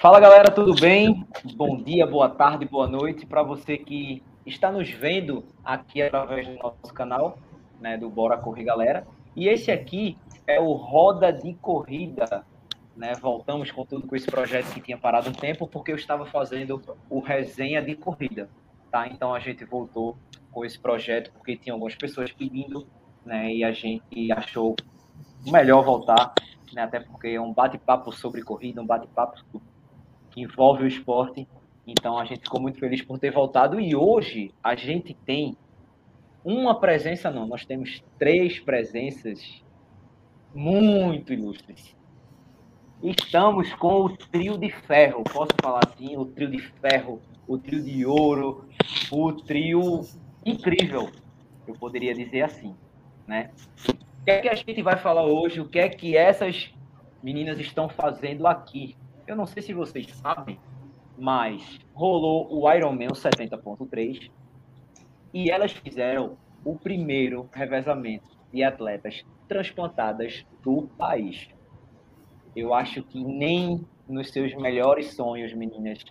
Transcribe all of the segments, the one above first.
Fala galera, tudo bem? Bom dia, boa tarde, boa noite para você que está nos vendo aqui através do nosso canal, né, do Bora Correr Galera. E esse aqui é o Roda de Corrida, né? Voltamos com tudo com esse projeto que tinha parado um tempo porque eu estava fazendo o resenha de corrida, tá? Então a gente voltou com esse projeto porque tinha algumas pessoas pedindo, né? E a gente achou melhor voltar, né? Até porque é um bate-papo sobre corrida, um bate-papo envolve o esporte. Então a gente ficou muito feliz por ter voltado e hoje a gente tem uma presença, não, nós temos três presenças muito ilustres. Estamos com o trio de ferro, posso falar assim, o trio de ferro, o trio de ouro, o trio incrível, eu poderia dizer assim, né? O que é que a gente vai falar hoje? O que é que essas meninas estão fazendo aqui? Eu não sei se vocês sabem, mas rolou o Ironman 70.3 e elas fizeram o primeiro revezamento de atletas transplantadas do país. Eu acho que nem nos seus melhores sonhos, meninas,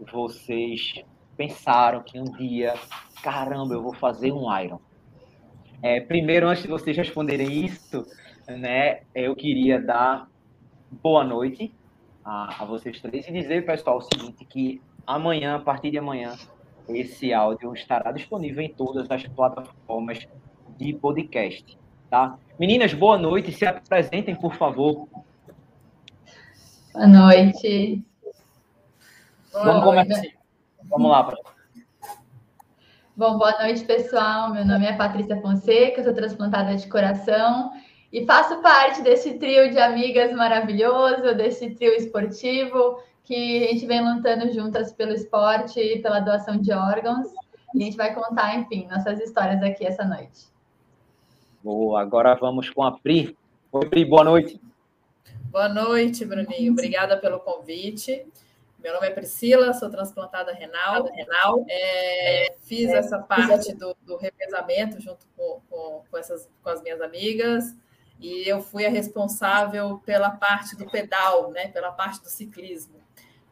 vocês pensaram que um dia, caramba, eu vou fazer um Iron. É, primeiro, antes de vocês responderem isso, né, eu queria dar boa noite a, a vocês três e dizer, pessoal, o seguinte, que amanhã, a partir de amanhã, esse áudio estará disponível em todas as plataformas de podcast, tá? Meninas, boa noite, se apresentem, por favor. Boa noite. Vamos começar. Vamos lá, Bom, boa noite, pessoal. Meu nome é Patrícia Fonseca, sou transplantada de coração e faço parte desse trio de amigas maravilhoso, desse trio esportivo que a gente vem lutando juntas pelo esporte e pela doação de órgãos. E a gente vai contar, enfim, nossas histórias aqui essa noite. Boa, agora vamos com a Pri. Oi, Pri, boa noite. Boa noite, Bruninho. Obrigada pelo convite. Meu nome é Priscila, sou transplantada renal. renal. É, fiz essa parte do, do revezamento junto com, com, com, essas, com as minhas amigas e eu fui a responsável pela parte do pedal, né, pela parte do ciclismo.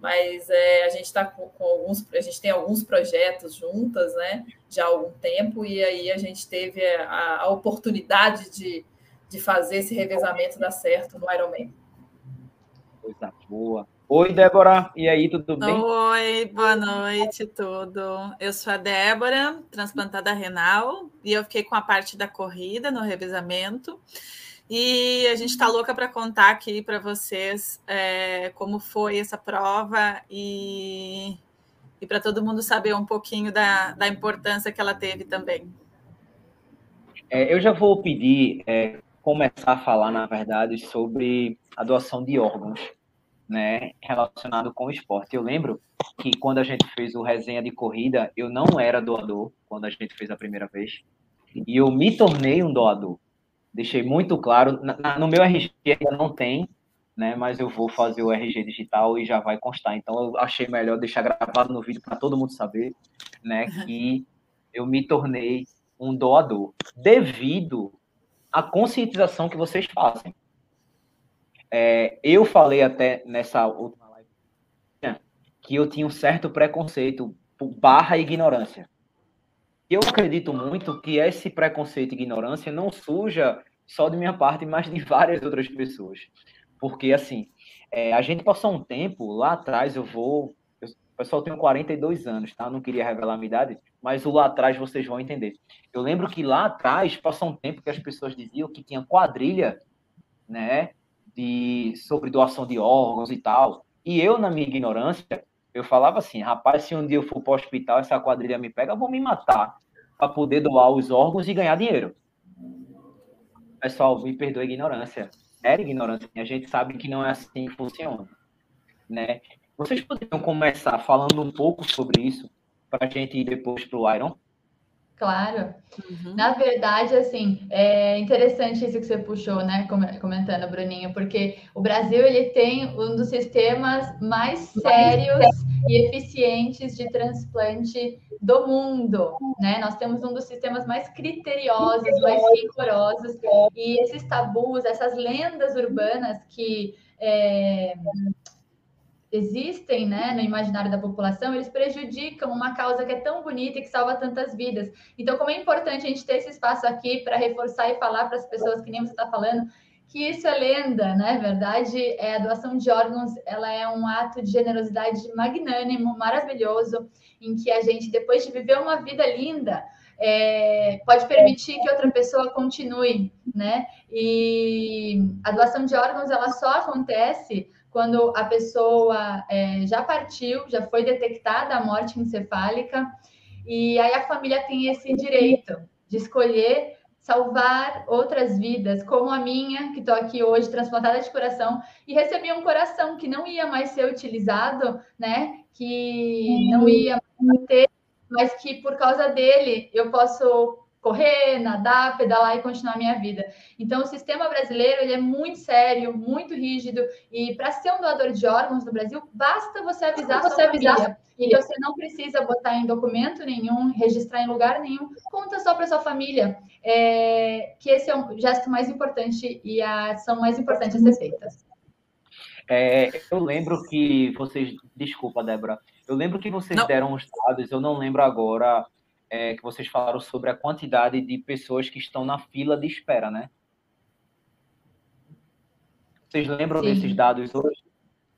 Mas é, a gente está com, com, alguns, a gente tem alguns projetos juntas, né, já há algum tempo, e aí a gente teve a, a oportunidade de, de fazer esse revezamento dar certo no Ironman. Coisa boa. Oi, Débora. E aí, tudo bem? Oi, boa noite, tudo. Eu sou a Débora, transplantada renal, e eu fiquei com a parte da corrida no revezamento. E a gente está louca para contar aqui para vocês é, como foi essa prova e, e para todo mundo saber um pouquinho da, da importância que ela teve também. É, eu já vou pedir, é, começar a falar, na verdade, sobre a doação de órgãos né, relacionado com o esporte. Eu lembro que quando a gente fez o resenha de corrida, eu não era doador quando a gente fez a primeira vez. E eu me tornei um doador deixei muito claro. Na, no meu RG ainda não tem, né? Mas eu vou fazer o RG digital e já vai constar. Então eu achei melhor deixar gravado no vídeo para todo mundo saber, né? Que eu me tornei um doador devido à conscientização que vocês fazem. É, eu falei até nessa última live que eu tinha um certo preconceito barra ignorância eu acredito muito que esse preconceito e ignorância não suja só de minha parte, mas de várias outras pessoas. Porque, assim, é, a gente passou um tempo, lá atrás, eu vou. Eu, pessoal, tenho 42 anos, tá? Não queria revelar a minha idade, mas o lá atrás vocês vão entender. Eu lembro que lá atrás passou um tempo que as pessoas diziam que tinha quadrilha, né? De, sobre doação de órgãos e tal. E eu, na minha ignorância, eu falava assim, rapaz, se um dia eu for para o hospital, essa quadrilha me pega, eu vou me matar para poder doar os órgãos e ganhar dinheiro. Pessoal, me perdoe a ignorância. Era ignorância. A gente sabe que não é assim que funciona. Né? Vocês poderiam começar falando um pouco sobre isso para a gente ir depois para o Iron? Claro. Uhum. Na verdade, assim, é interessante isso que você puxou, né, comentando, Bruninho, porque o Brasil ele tem um dos sistemas mais sérios e eficientes de transplante do mundo, né? Nós temos um dos sistemas mais criteriosos, mais rigorosos, e esses tabus, essas lendas urbanas que é, existem né, no imaginário da população, eles prejudicam uma causa que é tão bonita e que salva tantas vidas. Então, como é importante a gente ter esse espaço aqui para reforçar e falar para as pessoas que nem você está falando, que isso é lenda, né? Verdade, é, a doação de órgãos ela é um ato de generosidade magnânimo, maravilhoso, em que a gente, depois de viver uma vida linda, é, pode permitir que outra pessoa continue, né? E a doação de órgãos ela só acontece quando a pessoa é, já partiu, já foi detectada a morte encefálica, e aí a família tem esse direito de escolher salvar outras vidas, como a minha, que estou aqui hoje, transplantada de coração, e recebi um coração que não ia mais ser utilizado, né? Que não ia mais ter, mas que por causa dele eu posso correr, nadar, pedalar e continuar a minha vida. Então, o sistema brasileiro ele é muito sério, muito rígido, e para ser um doador de órgãos no Brasil, basta você avisar você sua avisar. família. E você não precisa botar em documento nenhum, registrar em lugar nenhum, conta só para sua família, é, que esse é o gesto mais importante e a ação mais importante a ser feita. É, eu lembro que vocês. Desculpa, Débora. Eu lembro que vocês não. deram os dados, eu não lembro agora é, que vocês falaram sobre a quantidade de pessoas que estão na fila de espera, né? Vocês lembram Sim. desses dados hoje?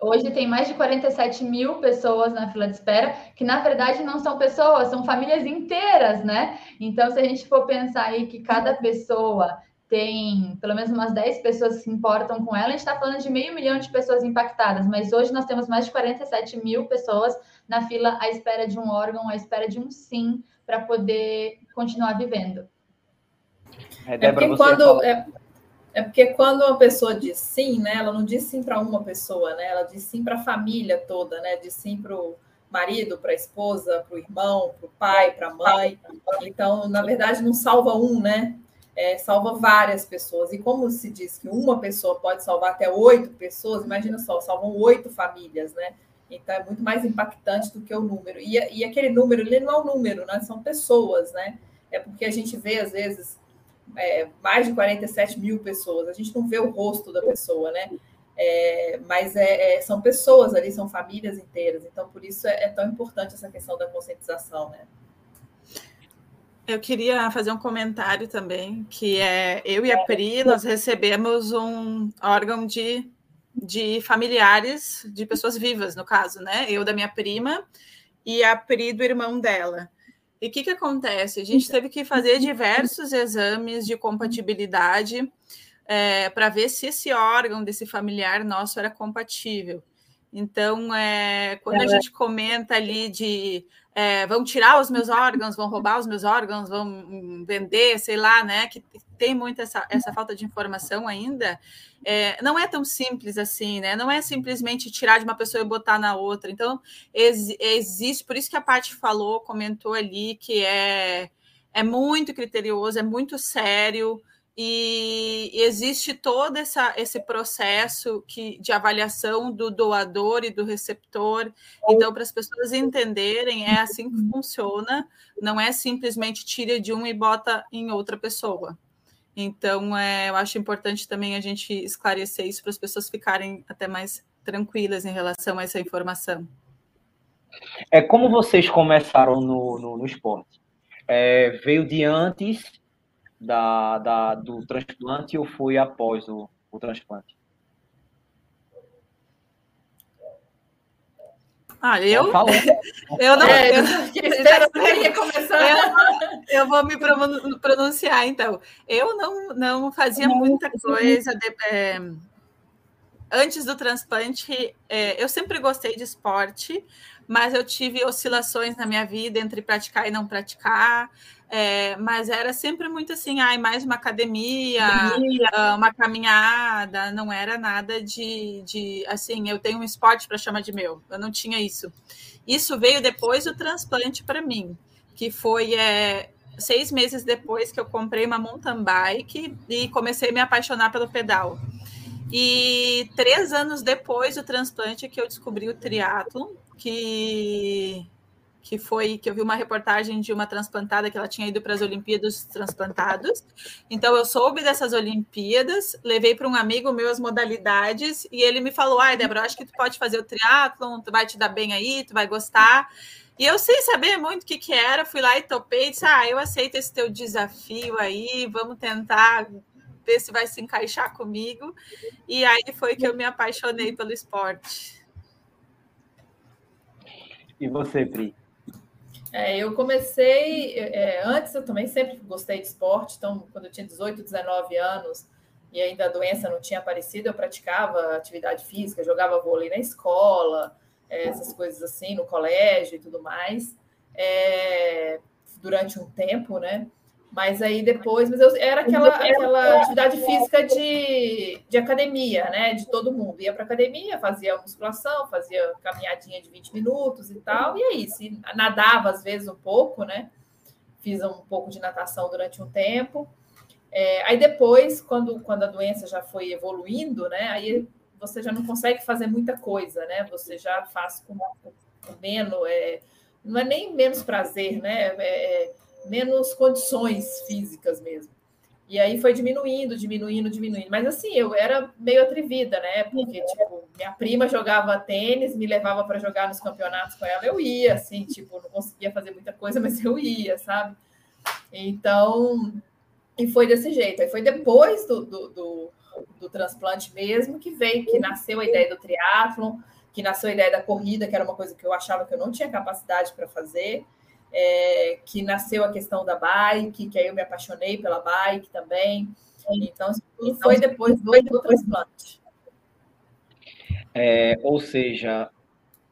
Hoje tem mais de 47 mil pessoas na fila de espera, que na verdade não são pessoas, são famílias inteiras, né? Então, se a gente for pensar aí que cada pessoa tem pelo menos umas 10 pessoas que se importam com ela, a gente está falando de meio milhão de pessoas impactadas, mas hoje nós temos mais de 47 mil pessoas na fila à espera de um órgão, à espera de um sim, para poder continuar vivendo. É, é porque quando é, é, porque quando uma pessoa diz sim, né, ela não diz sim para uma pessoa, né, ela diz sim para a família toda, né, diz sim para o marido, para a esposa, para o irmão, para o pai, para a mãe. Então, na verdade, não salva um, né? É, salva várias pessoas. E como se diz que uma pessoa pode salvar até oito pessoas, imagina só, salvam oito famílias, né? Então é muito mais impactante do que o número. E, e aquele número, ele não é um número, né? São pessoas, né? É porque a gente vê, às vezes, é, mais de 47 mil pessoas, a gente não vê o rosto da pessoa, né? É, mas é, é, são pessoas ali, são famílias inteiras. Então, por isso é, é, tão importante essa questão da conscientização, né? Eu queria fazer um comentário também, que é eu e a Pri, nós recebemos um órgão de de familiares de pessoas vivas, no caso, né? Eu da minha prima e a Pri do irmão dela. E o que, que acontece? A gente teve que fazer diversos exames de compatibilidade é, para ver se esse órgão desse familiar nosso era compatível. Então, é, quando a gente comenta ali de é, vão tirar os meus órgãos, vão roubar os meus órgãos, vão vender, sei lá, né? Que tem muita essa, essa falta de informação ainda. É, não é tão simples assim, né? Não é simplesmente tirar de uma pessoa e botar na outra. Então, ex, existe, por isso que a parte falou, comentou ali que é, é muito criterioso, é muito sério. E existe todo essa, esse processo que, de avaliação do doador e do receptor. Então, para as pessoas entenderem, é assim que funciona, não é simplesmente tira de um e bota em outra pessoa. Então, é, eu acho importante também a gente esclarecer isso para as pessoas ficarem até mais tranquilas em relação a essa informação. É como vocês começaram no, no, no esporte? É, veio de antes da, da, do transplante ou foi após o, o transplante? Ah, eu? eu não. É, eu, eu, eu, vou me pronunciar, então. Eu não, não fazia muita coisa. De, é, antes do transplante, é, eu sempre gostei de esporte, mas eu tive oscilações na minha vida entre praticar e não praticar. É, mas era sempre muito assim, ai, mais uma academia, ah, uma caminhada, não era nada de, de assim, eu tenho um esporte para chamar de meu, eu não tinha isso. Isso veio depois do transplante para mim, que foi é, seis meses depois que eu comprei uma mountain bike e comecei a me apaixonar pelo pedal. E três anos depois do transplante que eu descobri o triatlo, que que foi que eu vi uma reportagem de uma transplantada que ela tinha ido para as Olimpíadas transplantados. Então eu soube dessas Olimpíadas, levei para um amigo meu as modalidades e ele me falou: "Ai, Débora, acho que tu pode fazer o triatlon, tu vai te dar bem aí, tu vai gostar". E eu sem saber muito o que, que era, fui lá e topei, disse: "Ah, eu aceito esse teu desafio aí, vamos tentar ver se vai se encaixar comigo". E aí foi que eu me apaixonei pelo esporte. E você, Pri? É, eu comecei, é, antes eu também sempre gostei de esporte, então quando eu tinha 18, 19 anos e ainda a doença não tinha aparecido, eu praticava atividade física, jogava vôlei na escola, é, essas coisas assim, no colégio e tudo mais, é, durante um tempo, né? Mas aí depois, mas eu, era aquela, aquela atividade física de, de academia, né? De todo mundo. Ia para academia, fazia musculação, fazia caminhadinha de 20 minutos e tal, e é isso. E nadava às vezes um pouco, né? Fiz um pouco de natação durante um tempo. É, aí depois, quando, quando a doença já foi evoluindo, né? Aí você já não consegue fazer muita coisa, né? Você já faz com, com menos. É, não é nem menos prazer, né? É, é menos condições físicas mesmo. E aí foi diminuindo, diminuindo, diminuindo. Mas assim, eu era meio atrevida, né? Porque, tipo, minha prima jogava tênis, me levava para jogar nos campeonatos com ela, eu ia, assim, tipo, não conseguia fazer muita coisa, mas eu ia, sabe? Então, e foi desse jeito. Aí foi depois do, do, do, do transplante mesmo que veio, que nasceu a ideia do triatlon, que nasceu a ideia da corrida, que era uma coisa que eu achava que eu não tinha capacidade para fazer é, que nasceu a questão da bike, que aí eu me apaixonei pela bike também. Então, isso então, foi depois do, do transplante. É, ou seja,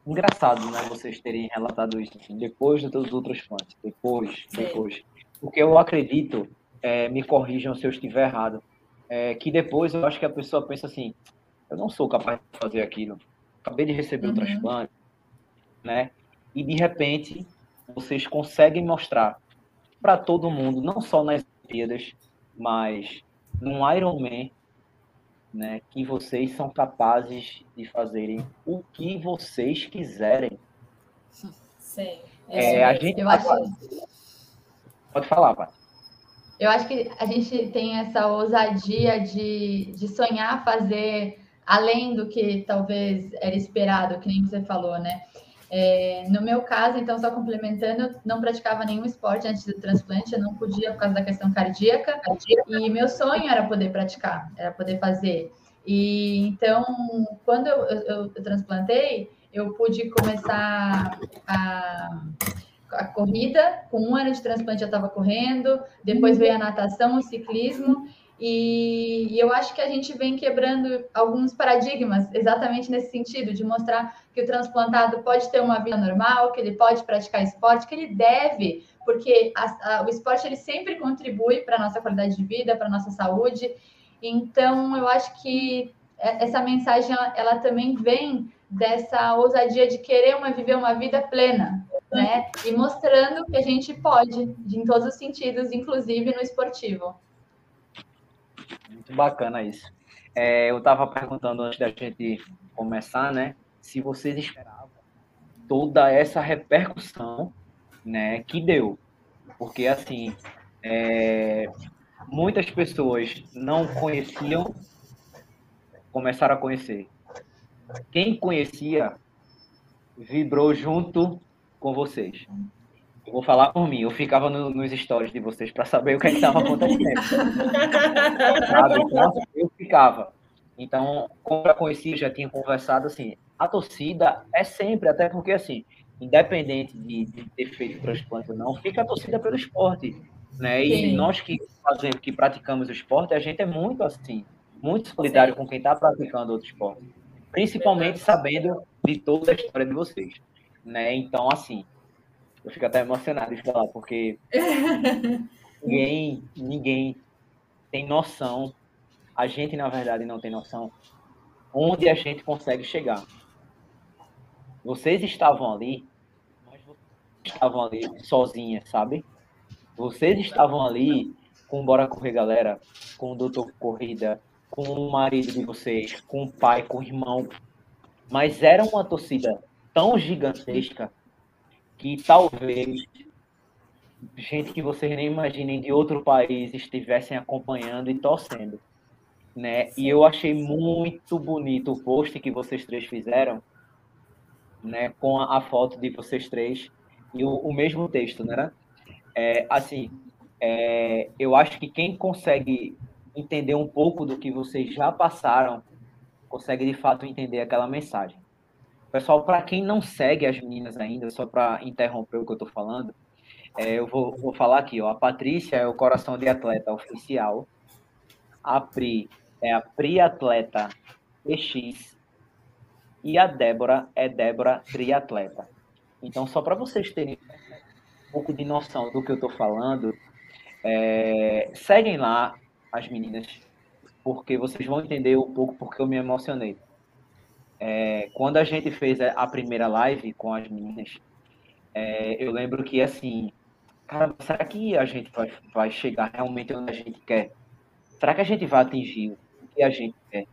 engraçado, né, vocês terem relatado isso assim, depois dos outros transplantes, depois, Sim. depois. Porque eu acredito, é, me corrijam se eu estiver errado, é, que depois eu acho que a pessoa pensa assim, eu não sou capaz de fazer aquilo, acabei de receber uhum. o transplante, né? E de repente vocês conseguem mostrar para todo mundo, não só nas Olimpíadas, mas num Ironman, né, que vocês são capazes de fazerem o que vocês quiserem. Sim. É, a gente eu acho... Pode falar, Paty. Eu acho que a gente tem essa ousadia de, de sonhar fazer além do que talvez era esperado, que nem você falou, né? É, no meu caso, então, só complementando, eu não praticava nenhum esporte antes do transplante, eu não podia por causa da questão cardíaca, e meu sonho era poder praticar, era poder fazer. E então, quando eu, eu, eu transplantei, eu pude começar a, a corrida, com um ano de transplante eu estava correndo, depois veio a natação, o ciclismo, e, e, eu acho que a gente vem quebrando alguns paradigmas exatamente nesse sentido, de mostrar que o transplantado pode ter uma vida normal, que ele pode praticar esporte, que ele deve, porque a, a, o esporte ele sempre contribui para a nossa qualidade de vida, para a nossa saúde. Então, eu acho que essa mensagem ela, também vem dessa ousadia de querer uma, viver uma vida plena, né? E mostrando que a gente pode, em todos os sentidos, inclusive no esportivo. Muito bacana isso. É, eu estava perguntando antes da gente começar, né, se vocês esperavam toda essa repercussão, né, que deu, porque assim, é, muitas pessoas não conheciam, começaram a conhecer. Quem conhecia vibrou junto com vocês. Eu vou falar por mim. Eu ficava no, nos stories de vocês para saber o que é estava acontecendo. Sabe? Então, eu ficava. Então, como eu conhecia, já tinha conversado, assim, a torcida é sempre, até porque, assim, independente de, de ter feito transplante ou não, fica a torcida pelo esporte, né? E Sim. nós que fazemos, que praticamos o esporte, a gente é muito, assim, muito solidário Sim. com quem está praticando outro esporte. Principalmente sabendo de toda a história de vocês, né? Então, assim, eu fico até emocionado de falar, porque ninguém, ninguém tem noção, a gente, na verdade, não tem noção onde a gente consegue chegar. Vocês estavam ali, mas vocês estavam ali sozinhas, sabe? Vocês estavam ali com Bora Correr Galera, com o Doutor Corrida, com o marido de vocês, com o pai, com o irmão. Mas era uma torcida tão gigantesca que talvez gente que vocês nem imaginem de outro país estivessem acompanhando e torcendo, né? E eu achei muito bonito o post que vocês três fizeram, né? Com a, a foto de vocês três e o, o mesmo texto, né? É, assim, é, eu acho que quem consegue entender um pouco do que vocês já passaram, consegue de fato entender aquela mensagem. Pessoal, para quem não segue as meninas ainda, só para interromper o que eu estou falando, é, eu vou, vou, falar aqui, ó. A Patrícia é o coração de atleta oficial. A Pri é a Pri Atleta EX. E a Débora é Débora Triatleta. Então, só para vocês terem um pouco de noção do que eu estou falando, é, seguem lá as meninas, porque vocês vão entender um pouco porque eu me emocionei. É, quando a gente fez a primeira live com as meninas, é, eu lembro que assim, cara, será que a gente vai, vai chegar realmente onde a gente quer? Será que a gente vai atingir o que a gente quer?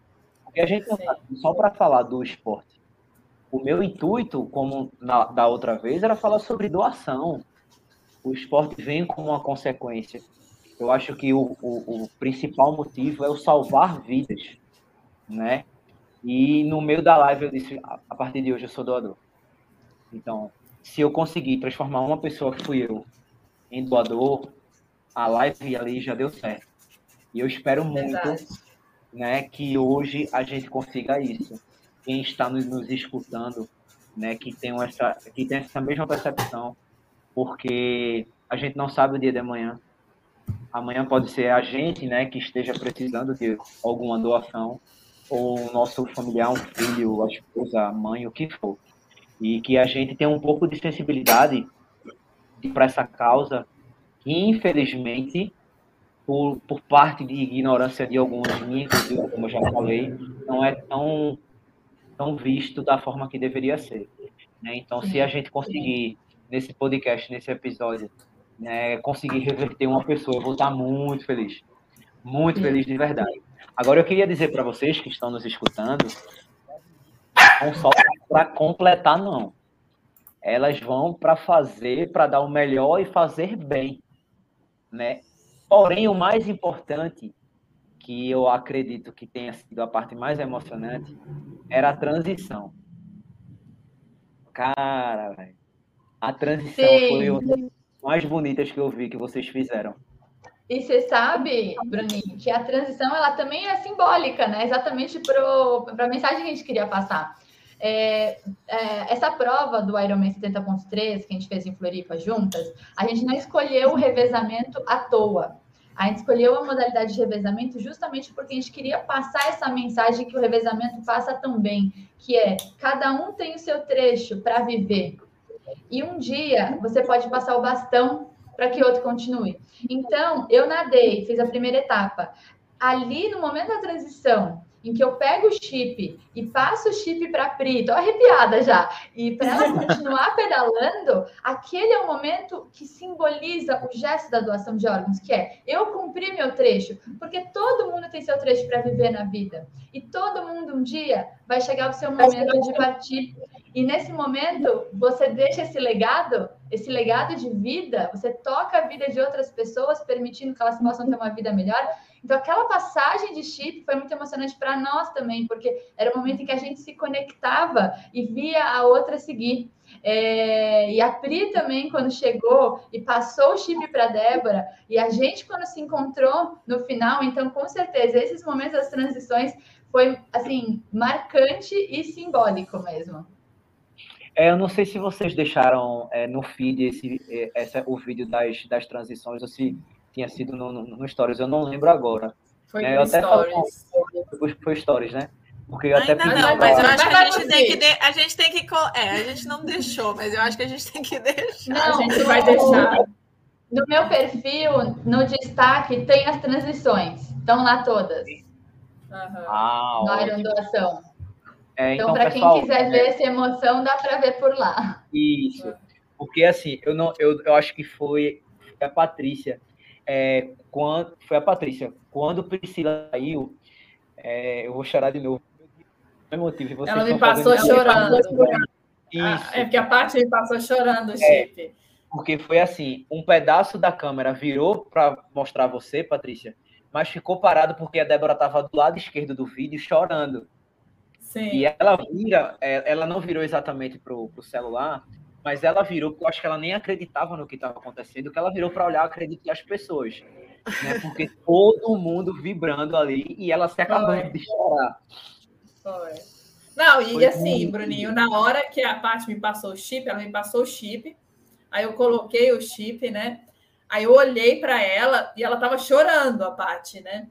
Porque a gente não tá só para falar do esporte. O meu intuito, como na, da outra vez, era falar sobre doação. O esporte vem como uma consequência. Eu acho que o, o, o principal motivo é o salvar vidas, né? E no meio da live eu disse, a partir de hoje eu sou doador. Então, se eu conseguir transformar uma pessoa que fui eu em doador, a live ali já deu certo. E eu espero muito né, que hoje a gente consiga isso. Quem está nos, nos escutando, né, que tem essa, que tem essa mesma percepção, porque a gente não sabe o dia de amanhã. Amanhã pode ser a gente, né, que esteja precisando de alguma doação, ou o nosso familiar, um filho, a esposa, a mãe, o que for. E que a gente tenha um pouco de sensibilidade para essa causa, que infelizmente, por, por parte de ignorância de alguns, inclusive, como eu já falei, não é tão, tão visto da forma que deveria ser. Né? Então, se a gente conseguir, nesse podcast, nesse episódio, né, conseguir reverter uma pessoa, eu vou estar muito feliz. Muito feliz de verdade. Agora, eu queria dizer para vocês que estão nos escutando, não só para completar, não elas vão para fazer, para dar o melhor e fazer bem, né? Porém, o mais importante, que eu acredito que tenha sido a parte mais emocionante, era a transição. Cara, a transição Sim. foi uma das mais bonitas que eu vi que vocês fizeram. E você sabe, Bruninho, que a transição ela também é simbólica, né? Exatamente para a mensagem que a gente queria passar. É, é, essa prova do Ironman 70.3 que a gente fez em Floripa juntas, a gente não escolheu o revezamento à toa. A gente escolheu a modalidade de revezamento justamente porque a gente queria passar essa mensagem que o revezamento passa também, que é cada um tem o seu trecho para viver. E um dia você pode passar o bastão para que outro continue. Então, eu nadei, fiz a primeira etapa. Ali no momento da transição, em que eu pego o chip e passo o chip para a Pri, tô arrepiada já, e para ela continuar pedalando, aquele é o momento que simboliza o gesto da doação de órgãos, que é eu cumpri meu trecho, porque todo mundo tem seu trecho para viver na vida, e todo mundo um dia vai chegar o seu momento de partir, e nesse momento você deixa esse legado, esse legado de vida, você toca a vida de outras pessoas, permitindo que elas possam ter uma vida melhor, então, aquela passagem de chip foi muito emocionante para nós também, porque era o momento em que a gente se conectava e via a outra seguir. É, e a Pri também, quando chegou e passou o chip para Débora, e a gente, quando se encontrou no final, então, com certeza, esses momentos das transições foi, assim, marcante e simbólico mesmo. É, eu não sei se vocês deixaram é, no feed esse, é, essa, o vídeo das, das transições, ou se tinha sido no, no, no Stories, eu não lembro agora. Foi é, no Stories. Foi, foi Stories, né? Porque eu Ainda até não, mas eu acho que a gente tem que de... a gente tem que é, a gente não deixou, mas eu acho que a gente tem que deixar. Não, a gente vai deixar. No meu perfil, no destaque, tem as transições. Estão lá todas. Uhum. Ah, no Iron Doação. É, então, então para quem quiser é... ver essa emoção, dá para ver por lá. Isso. Porque assim, eu não, eu, eu acho que foi a Patrícia é, quando, foi a Patrícia. Quando Priscila saiu, é, eu vou chorar de novo. Emotivo, Ela me passou chorando. Ah, é porque a parte me passou chorando chip. É, porque foi assim, um pedaço da câmera virou para mostrar você, Patrícia, mas ficou parado porque a Débora estava do lado esquerdo do vídeo chorando. Sim. E ela vira, é, ela não virou exatamente pro, pro celular, mas ela virou, porque eu acho que ela nem acreditava no que estava acontecendo, que ela virou para olhar, acredito, as pessoas. Né? Porque todo mundo vibrando ali e ela se acabando de chorar. Foi. Não, e Foi assim, muito... Bruninho, na hora que a parte me passou o chip, ela me passou o chip, aí eu coloquei o chip, né? Aí eu olhei para ela e ela estava chorando, a parte, né?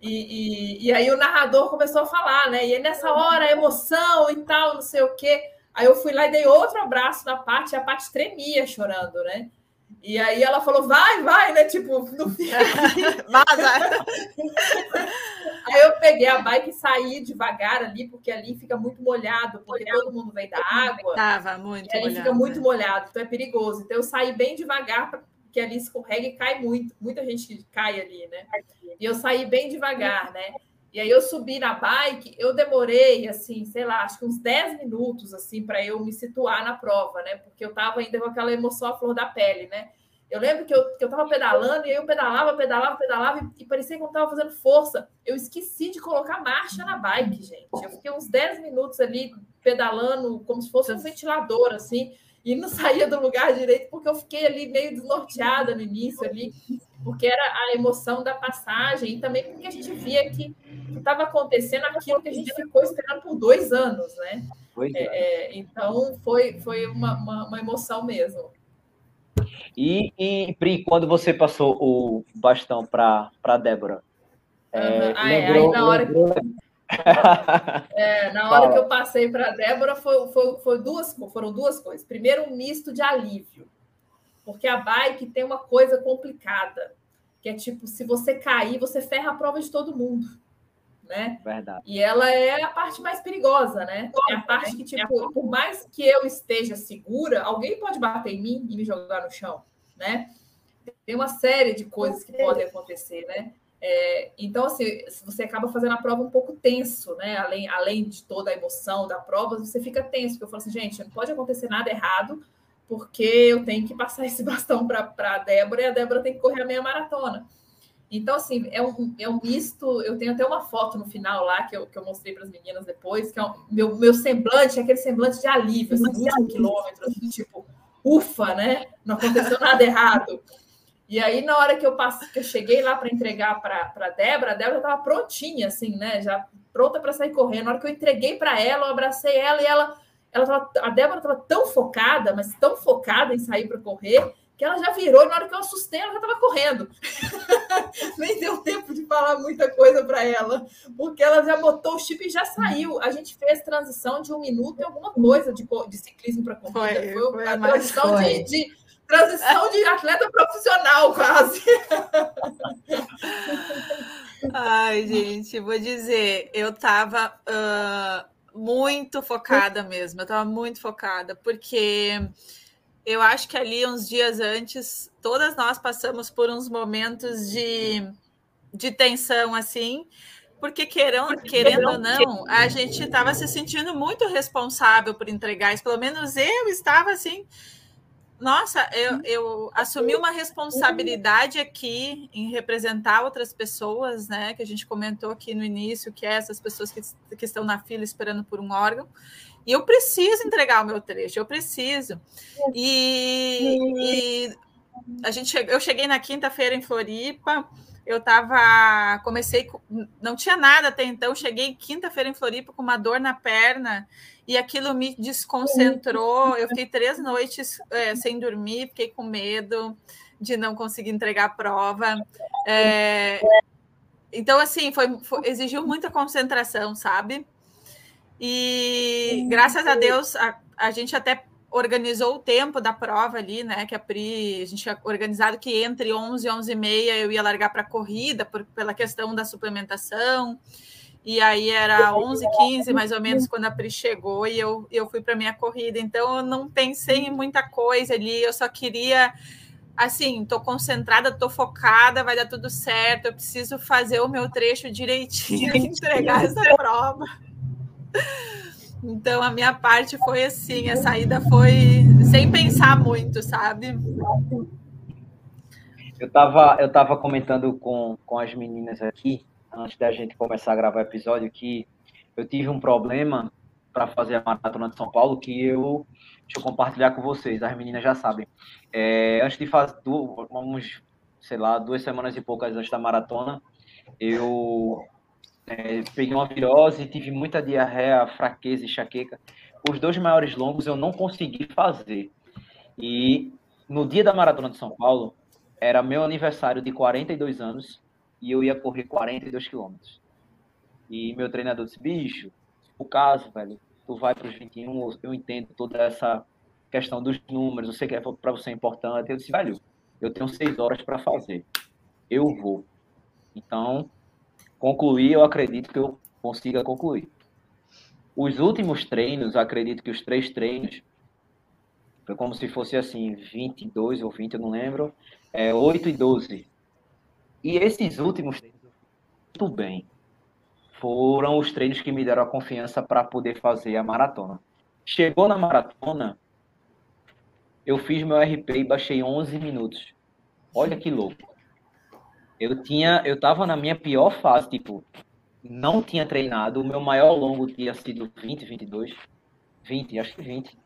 E, e, e, aí o narrador começou a falar, né? E nessa hora, a emoção e tal, não sei o quê. Aí eu fui lá e dei outro abraço na parte, e a parte tremia chorando, né? E aí ela falou, vai, vai, né? Tipo, no fim. aí eu peguei a bike e saí devagar ali, porque ali fica muito molhado, porque molhado. todo mundo vem da água. Tava muito e ali molhado. fica muito molhado, então é perigoso. Então eu saí bem devagar, porque ali escorrega e cai muito. Muita gente cai ali, né? E eu saí bem devagar, né? E aí eu subi na bike, eu demorei, assim, sei lá, acho que uns 10 minutos, assim, para eu me situar na prova, né? Porque eu estava ainda com aquela emoção à flor da pele, né? Eu lembro que eu, que eu tava pedalando, e aí eu pedalava, pedalava, pedalava, e, e parecia que eu estava fazendo força. Eu esqueci de colocar marcha na bike, gente. Eu fiquei uns 10 minutos ali pedalando, como se fosse um ventilador, assim, e não saía do lugar direito, porque eu fiquei ali meio desnorteada no início ali porque era a emoção da passagem e também porque a gente via que estava acontecendo aquilo que a gente ficou esperando por dois anos, né? É, é, então foi, foi uma, uma, uma emoção mesmo. E, e, Pri, quando você passou o bastão para a Débora? É, ah, é, lembrou, aí na hora lembrou... É, na hora que eu passei para a Débora foi, foi, foi duas, foram duas coisas. Primeiro, um misto de alívio porque a bike tem uma coisa complicada, que é tipo, se você cair, você ferra a prova de todo mundo. Né? Verdade. E ela é a parte mais perigosa, né? É a parte que, tipo, por mais que eu esteja segura, alguém pode bater em mim e me jogar no chão, né? Tem uma série de coisas que podem acontecer, né? É, então, assim, você acaba fazendo a prova um pouco tenso, né? Além, além de toda a emoção da prova, você fica tenso, porque eu falo assim, gente, não pode acontecer nada errado, porque eu tenho que passar esse bastão para a Débora e a Débora tem que correr a meia maratona. Então, assim, é um, é um misto. Eu tenho até uma foto no final lá que eu, que eu mostrei para as meninas depois, que é um, meu, meu semblante, aquele semblante de alívio, assim, último quilômetro, assim, tipo, ufa, né? Não aconteceu nada errado. E aí, na hora que eu passei, que eu cheguei lá para entregar para a Débora, a Débora estava prontinha, assim, né? Já pronta para sair correndo. Na hora que eu entreguei para ela, eu abracei ela e ela ela tava, a Débora estava tão focada, mas tão focada em sair para correr, que ela já virou e na hora que eu assustei, ela já estava correndo. Nem deu tempo de falar muita coisa para ela, porque ela já botou o chip e já saiu. A gente fez transição de um minuto e alguma coisa de, de ciclismo para corrida. Foi, foi, foi a transição de, de, transição de atleta profissional, quase. Ai, gente, vou dizer, eu estava uh, muito focada mesmo, eu estava muito focada, porque eu acho que ali, uns dias antes, todas nós passamos por uns momentos de, de tensão, assim, porque querendo, querendo ou não, a gente estava se sentindo muito responsável por entregar isso, pelo menos eu estava assim nossa, eu, eu assumi uma responsabilidade aqui em representar outras pessoas, né? Que a gente comentou aqui no início, que é essas pessoas que, que estão na fila esperando por um órgão. E eu preciso entregar o meu trecho, eu preciso. E, e a gente, eu cheguei na quinta-feira em Floripa, eu estava, comecei, não tinha nada até então, cheguei quinta-feira em Floripa com uma dor na perna e aquilo me desconcentrou. Eu fiquei três noites é, sem dormir, fiquei com medo de não conseguir entregar a prova. É, então, assim, foi, foi, exigiu muita concentração, sabe? E graças a Deus, a, a gente até organizou o tempo da prova ali, né? Que a Pri, a gente tinha organizado que entre 11 e 11 e meia eu ia largar para a corrida por, pela questão da suplementação. E aí era 11, 15 mais ou menos quando a Pri chegou e eu, eu fui para minha corrida. Então eu não pensei em muita coisa ali, eu só queria assim, tô concentrada, tô focada, vai dar tudo certo, eu preciso fazer o meu trecho direitinho e entregar essa prova. Então a minha parte foi assim, a saída foi sem pensar muito, sabe? Eu estava eu tava comentando com, com as meninas aqui, antes da gente começar a gravar o episódio, que eu tive um problema para fazer a maratona de São Paulo que eu deixa eu compartilhar com vocês, as meninas já sabem. É, antes de fazer, vamos, sei lá, duas semanas e poucas antes da maratona, eu é, peguei uma virose, tive muita diarreia, fraqueza enxaqueca. Os dois maiores longos eu não consegui fazer. E no dia da maratona de São Paulo, era meu aniversário de 42 anos e eu ia correr 42 quilômetros. E meu treinador disse: bicho, o caso, velho, tu vai para os 21, eu entendo toda essa questão dos números, eu sei que é para você é importante. Eu disse: velho, eu tenho seis horas para fazer, eu vou. Então, concluir, eu acredito que eu consiga concluir. Os últimos treinos, acredito que os três treinos, foi como se fosse assim, 22 ou 20, eu não lembro, é 8 e 12. E esses últimos treinos, muito bem foram os treinos que me deram a confiança para poder fazer a maratona. Chegou na maratona, eu fiz meu RP e baixei 11 minutos. Olha que louco. Eu tinha, eu tava na minha pior fase, tipo, não tinha treinado, o meu maior longo tinha sido 20, 22, 20, acho que 20.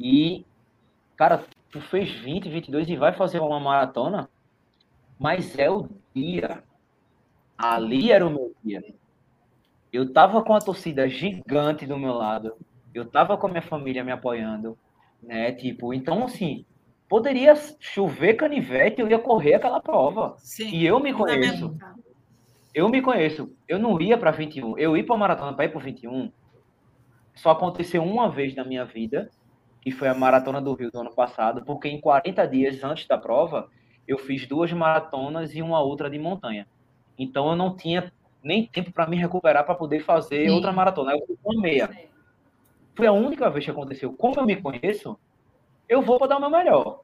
E cara, tu fez 20, 22 e vai fazer uma maratona? Mas é o dia. Ali era o meu dia. Eu tava com a torcida gigante do meu lado. Eu tava com a minha família me apoiando, né? Tipo, então assim, poderia chover canivete, eu ia correr aquela prova. Sim, e eu me conheço. Eu me conheço. Eu não ia para 21. Eu ia para maratona para ir para 21. Só aconteceu uma vez na minha vida, que foi a maratona do Rio do ano passado, porque em 40 dias antes da prova, eu fiz duas maratonas e uma outra de montanha. Então eu não tinha nem tempo para me recuperar para poder fazer Sim. outra maratona. Eu fui uma meia. Foi a única vez que aconteceu. Como eu me conheço, eu vou para dar o meu melhor.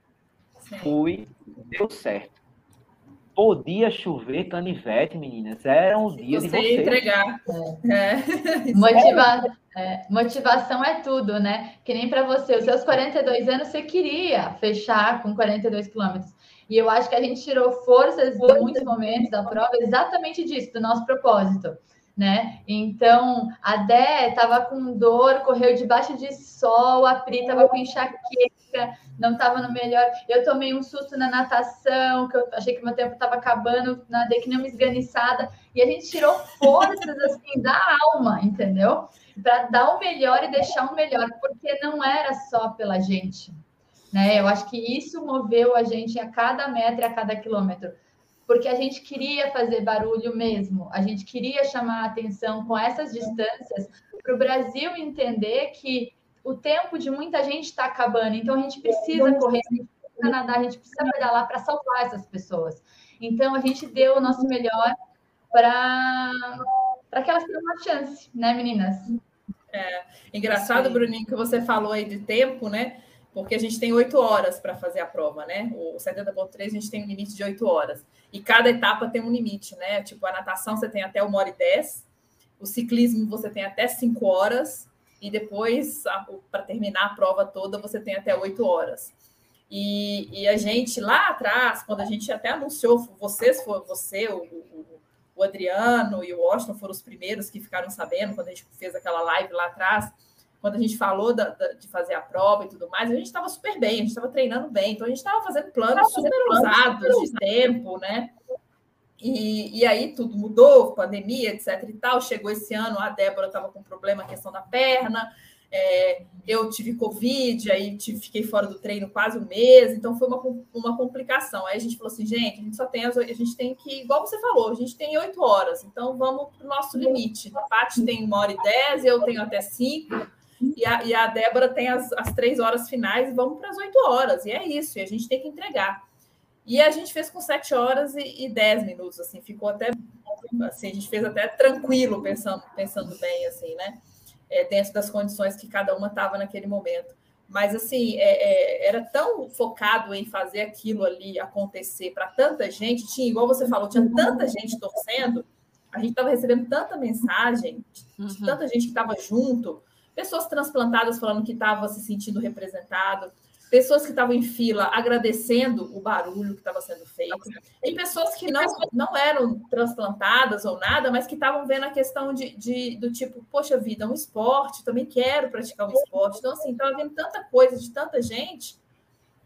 Sim. Fui, deu certo. Podia chover canivete, meninas. Era um dia você de você. entregar. É. É. Motiva... É. motivação é tudo, né? Que nem para você, os seus 42 anos, você queria fechar com 42 quilômetros. E eu acho que a gente tirou forças em muitos momentos da prova exatamente disso, do nosso propósito, né? Então, a Dé estava com dor, correu debaixo de sol, a Pri estava com enxaqueca, não estava no melhor. Eu tomei um susto na natação, que eu achei que meu tempo estava acabando, nadei que nem uma esganiçada, e a gente tirou forças assim da alma, entendeu? Para dar o melhor e deixar o melhor, porque não era só pela gente, né? Eu acho que isso moveu a gente a cada metro e a cada quilômetro, porque a gente queria fazer barulho mesmo, a gente queria chamar a atenção com essas distâncias para o Brasil entender que o tempo de muita gente está acabando, então a gente precisa correr, a gente precisa nadar, a gente precisa pedalar para salvar essas pessoas. Então a gente deu o nosso melhor para para que elas tenham uma chance, né, meninas? É engraçado, Bruninho, que você falou aí de tempo, né? Porque a gente tem oito horas para fazer a prova, né? O 70.3 a gente tem um limite de oito horas. E cada etapa tem um limite, né? Tipo, a natação você tem até uma hora e dez, o ciclismo você tem até cinco horas, e depois, para terminar a prova toda, você tem até oito horas. E, e, a gente lá atrás, quando a gente até anunciou, vocês, você, o, o, o Adriano e o Washington foram os primeiros que ficaram sabendo quando a gente fez aquela live lá atrás quando a gente falou da, da, de fazer a prova e tudo mais, a gente estava super bem, a gente estava treinando bem, então a gente estava fazendo planos super usados de tempo, né? E, e aí tudo mudou, pandemia, etc e tal. Chegou esse ano, a Débora estava com problema, questão da perna, é, eu tive Covid, aí tive, fiquei fora do treino quase um mês, então foi uma, uma complicação. Aí a gente falou assim, gente, a gente só tem as, a gente tem que, igual você falou, a gente tem oito horas, então vamos para o nosso limite. A Paty tem uma hora e dez, eu tenho até cinco. E a, e a Débora tem as, as três horas finais e vamos para as oito horas. E é isso, e a gente tem que entregar. E a gente fez com sete horas e, e dez minutos, assim, ficou até assim, a gente fez até tranquilo, pensando, pensando bem, assim, né? É, dentro das condições que cada uma estava naquele momento. Mas, assim, é, é, era tão focado em fazer aquilo ali acontecer para tanta gente, tinha, igual você falou, tinha tanta gente torcendo, a gente estava recebendo tanta mensagem, de, uhum. tanta gente que estava junto, pessoas transplantadas falando que estavam se sentindo representado, pessoas que estavam em fila agradecendo o barulho que estava sendo feito, e pessoas que não, não eram transplantadas ou nada, mas que estavam vendo a questão de, de, do tipo, poxa vida, é um esporte, também quero praticar um esporte. Então, assim, estava vendo tanta coisa de tanta gente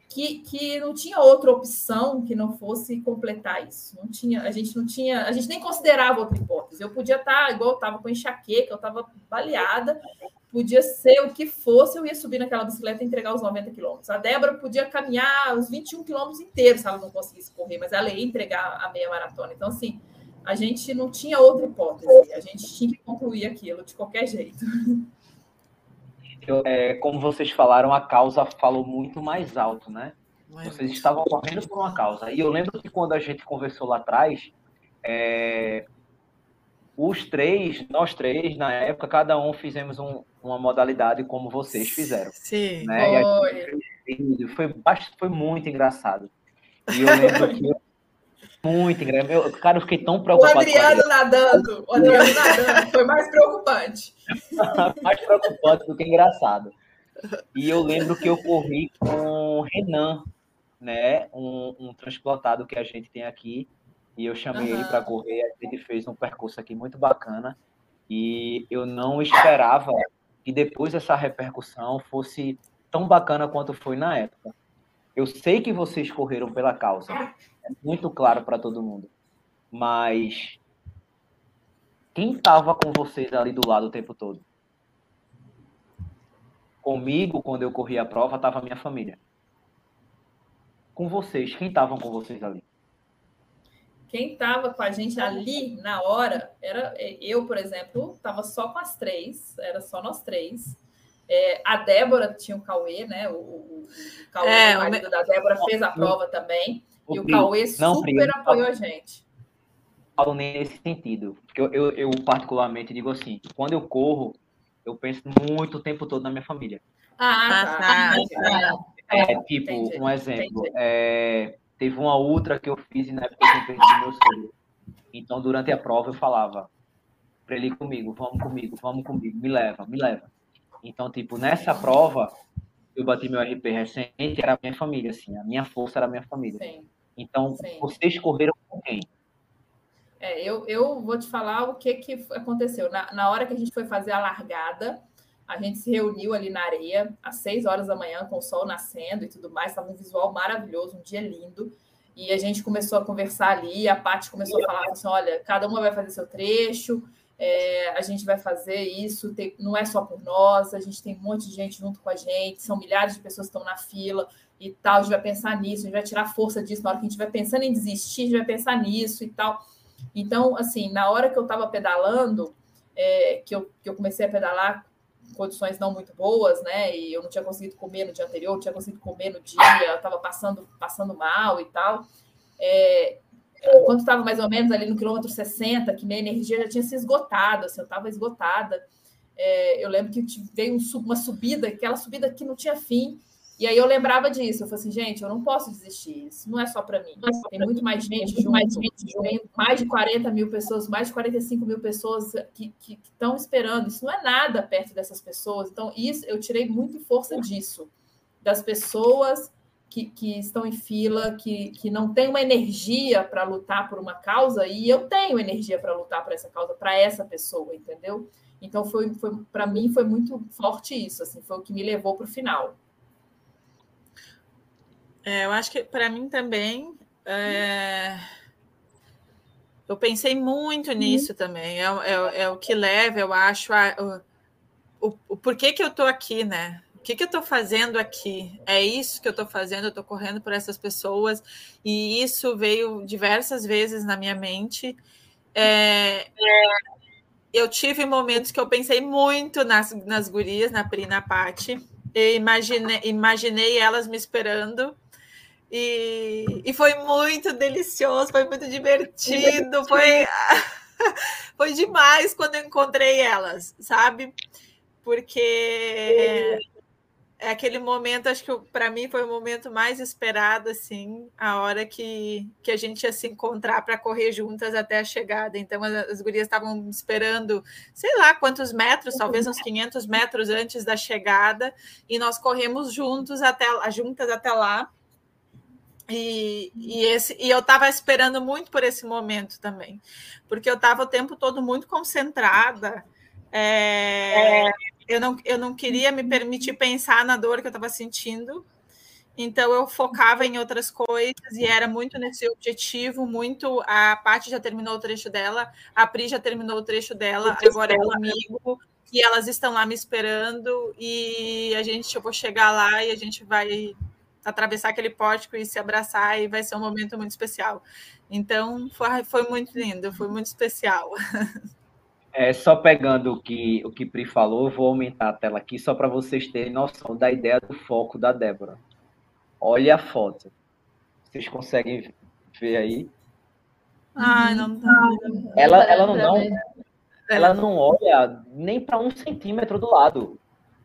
que, que não tinha outra opção que não fosse completar isso. Não tinha, a gente não tinha, a gente nem considerava outra hipótese. Eu podia estar tá, igual eu estava com enxaqueca, eu estava baleada, podia ser o que fosse, eu ia subir naquela bicicleta e entregar os 90 quilômetros. A Débora podia caminhar os 21 quilômetros inteiros se ela não conseguisse correr, mas ela ia entregar a meia maratona. Então, assim, a gente não tinha outra hipótese, a gente tinha que concluir aquilo de qualquer jeito. Eu, é, como vocês falaram, a causa falou muito mais alto, né? Vocês estavam correndo por uma causa. E eu lembro que quando a gente conversou lá atrás, é, os três, nós três, na época, cada um fizemos um, uma modalidade como vocês fizeram. Sim. Né? Foi. foi, foi muito engraçado. E eu lembro que muito engraçado. Eu, cara, eu fiquei tão preocupado. O Adriano nadando. O Adriano nadando. Foi mais preocupante. mais preocupante do que engraçado. E eu lembro que eu corri com o Renan, né? Um, um transplantado que a gente tem aqui. E eu chamei uhum. ele para correr. A gente fez um percurso aqui muito bacana. E eu não esperava que depois essa repercussão fosse tão bacana quanto foi na época. Eu sei que vocês correram pela causa, é muito claro para todo mundo, mas quem estava com vocês ali do lado o tempo todo? Comigo, quando eu corri a prova, estava minha família. Com vocês, quem estavam com vocês ali? Quem estava com a gente ali na hora era eu, por exemplo, estava só com as três, era só nós três. É, a Débora tinha o Cauê, né? O, o, o Cauê, é, o marido da Débora, fez a prova também. O e o Cauê não, super apoiou a gente. Falo nesse sentido. Porque eu, eu, eu, particularmente, digo assim: quando eu corro, eu penso muito o tempo todo na minha família. Ah, ah tá. É, é, tipo, entendi, um exemplo. É, teve uma ultra que eu fiz e na época eu perdi meu filho. Então, durante a prova, eu falava para ele comigo, vamos comigo, vamos comigo, me leva, me leva. Então, tipo, nessa prova, eu bati meu RP recente, era a minha família, assim, a minha força era a minha família. Sim. Então, Sim. vocês correram com quem? É, eu, eu vou te falar o que, que aconteceu. Na, na hora que a gente foi fazer a largada, a gente se reuniu ali na areia, às seis horas da manhã, com o sol nascendo e tudo mais. Estava um visual maravilhoso, um dia lindo. E a gente começou a conversar ali. A Paty começou a falar assim: olha, cada uma vai fazer seu trecho, é, a gente vai fazer isso. Tem, não é só por nós, a gente tem um monte de gente junto com a gente, são milhares de pessoas que estão na fila e tal. A gente vai pensar nisso, a gente vai tirar força disso. Na hora que a gente vai pensando em desistir, a gente vai pensar nisso e tal. Então, assim, na hora que eu estava pedalando, é, que, eu, que eu comecei a pedalar condições não muito boas, né? E eu não tinha conseguido comer no dia anterior, não tinha conseguido comer no dia, estava passando, passando mal e tal. É, quando estava mais ou menos ali no quilômetro 60, que minha energia já tinha se esgotado, assim, eu estava esgotada. É, eu lembro que veio um, uma subida, aquela subida que não tinha fim, e aí eu lembrava disso. Eu falei assim, gente, eu não posso desistir. Isso não é só para mim. Tem muito mais gente junto. Mais, gente, mais de 40 mil pessoas, mais de 45 mil pessoas que estão esperando. Isso não é nada perto dessas pessoas. Então, isso eu tirei muito força disso. Das pessoas que, que estão em fila, que, que não têm uma energia para lutar por uma causa, e eu tenho energia para lutar por essa causa, para essa pessoa, entendeu? Então, foi, foi para mim, foi muito forte isso. Assim, foi o que me levou para o final. É, eu acho que para mim também. É... Eu pensei muito nisso uhum. também. É, é, é, o que leva, eu acho, a, o, o, o porquê que eu estou aqui, né? O que, que eu estou fazendo aqui? É isso que eu estou fazendo, eu estou correndo por essas pessoas, e isso veio diversas vezes na minha mente. É, eu tive momentos que eu pensei muito nas, nas gurias, na Pri na Pati. imaginei, imaginei elas me esperando e, e foi muito delicioso, foi muito divertido, foi, foi demais quando eu encontrei elas, sabe? Porque é, é aquele momento, acho que para mim foi o momento mais esperado, assim, a hora que, que a gente ia se encontrar para correr juntas até a chegada. Então, as, as gurias estavam esperando, sei lá quantos metros, talvez uns 500 metros antes da chegada, e nós corremos juntos até, juntas até lá. E, e, esse, e eu estava esperando muito por esse momento também, porque eu estava o tempo todo muito concentrada. É, é eu não, eu não queria me permitir pensar na dor que eu estava sentindo, então eu focava em outras coisas e era muito nesse objetivo, muito a parte já terminou o trecho dela, a Pri já terminou o trecho dela, agora é comigo e elas estão lá me esperando e a gente eu vou chegar lá e a gente vai atravessar aquele pórtico e se abraçar e vai ser um momento muito especial. Então foi, foi muito lindo, foi muito especial. É, só pegando o que o que Pri falou, vou aumentar a tela aqui só para vocês terem noção da ideia do foco da Débora. Olha a foto. Vocês conseguem ver aí? Ai, não tá. Ela, ela não, não ela não olha nem para um centímetro do lado.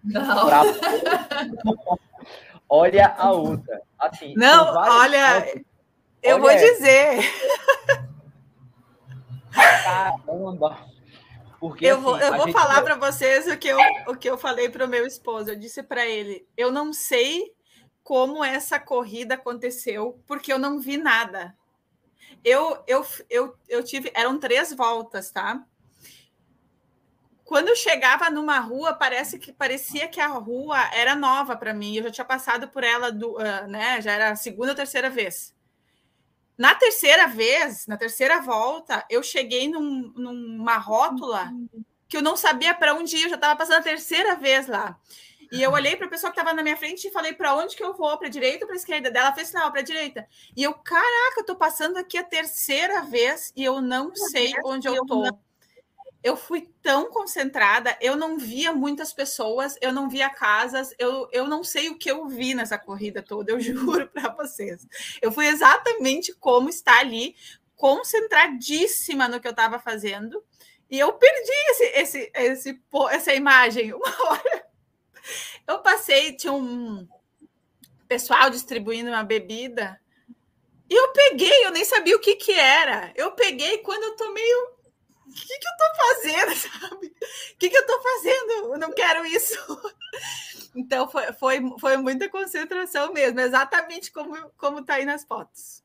Não. Pra... olha a outra. Assim, não, olha, fotos. eu olha vou essa. dizer. Caramba. Porque, eu vou, assim, eu vou falar para vocês o que eu, o que eu falei para o meu esposo. Eu disse para ele: eu não sei como essa corrida aconteceu, porque eu não vi nada. Eu, eu, eu, eu tive. Eram três voltas, tá? Quando eu chegava numa rua, parece que parecia que a rua era nova para mim. Eu já tinha passado por ela, do, uh, né? Já era a segunda ou terceira vez. Na terceira vez, na terceira volta, eu cheguei num, numa rótula que eu não sabia para onde ir, eu já estava passando a terceira vez lá. E eu olhei para a pessoa que estava na minha frente e falei para onde que eu vou, para a direita ou para a esquerda? Dela fez sinal para a direita. E eu, caraca, eu estou passando aqui a terceira vez e eu não sei onde eu estou eu fui tão concentrada, eu não via muitas pessoas, eu não via casas, eu, eu não sei o que eu vi nessa corrida toda, eu juro para vocês. Eu fui exatamente como está ali, concentradíssima no que eu estava fazendo, e eu perdi esse, esse, esse, essa imagem. Uma hora eu passei, tinha um pessoal distribuindo uma bebida, e eu peguei, eu nem sabia o que, que era. Eu peguei quando eu tomei o que, que eu tô fazendo, sabe? O que, que eu tô fazendo? Eu não quero isso. Então foi, foi, foi muita concentração mesmo, exatamente como, como tá aí nas fotos.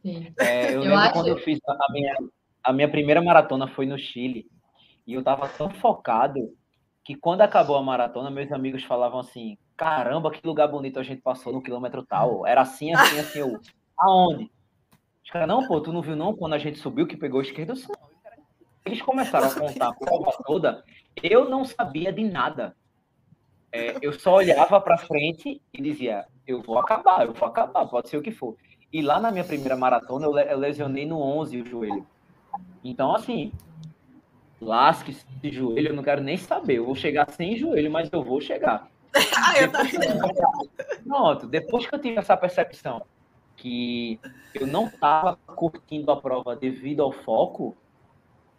Sim. É, eu, eu lembro acho... quando eu fiz a minha, a minha primeira maratona foi no Chile, e eu tava tão focado que quando acabou a maratona, meus amigos falavam assim: caramba, que lugar bonito a gente passou no quilômetro tal. Era assim, assim, assim, eu. Aonde? Os caras, não, pô, tu não viu não quando a gente subiu que pegou a esquerda? Eu eles começaram a contar a prova toda, eu não sabia de nada. É, eu só olhava para frente e dizia: eu vou acabar, eu vou acabar, pode ser o que for. E lá na minha primeira maratona, eu lesionei no 11 o joelho. Então, assim, lasque-se de joelho, eu não quero nem saber. Eu vou chegar sem joelho, mas eu vou chegar. ah, eu depois, Pronto, depois que eu tive essa percepção que eu não estava curtindo a prova devido ao foco,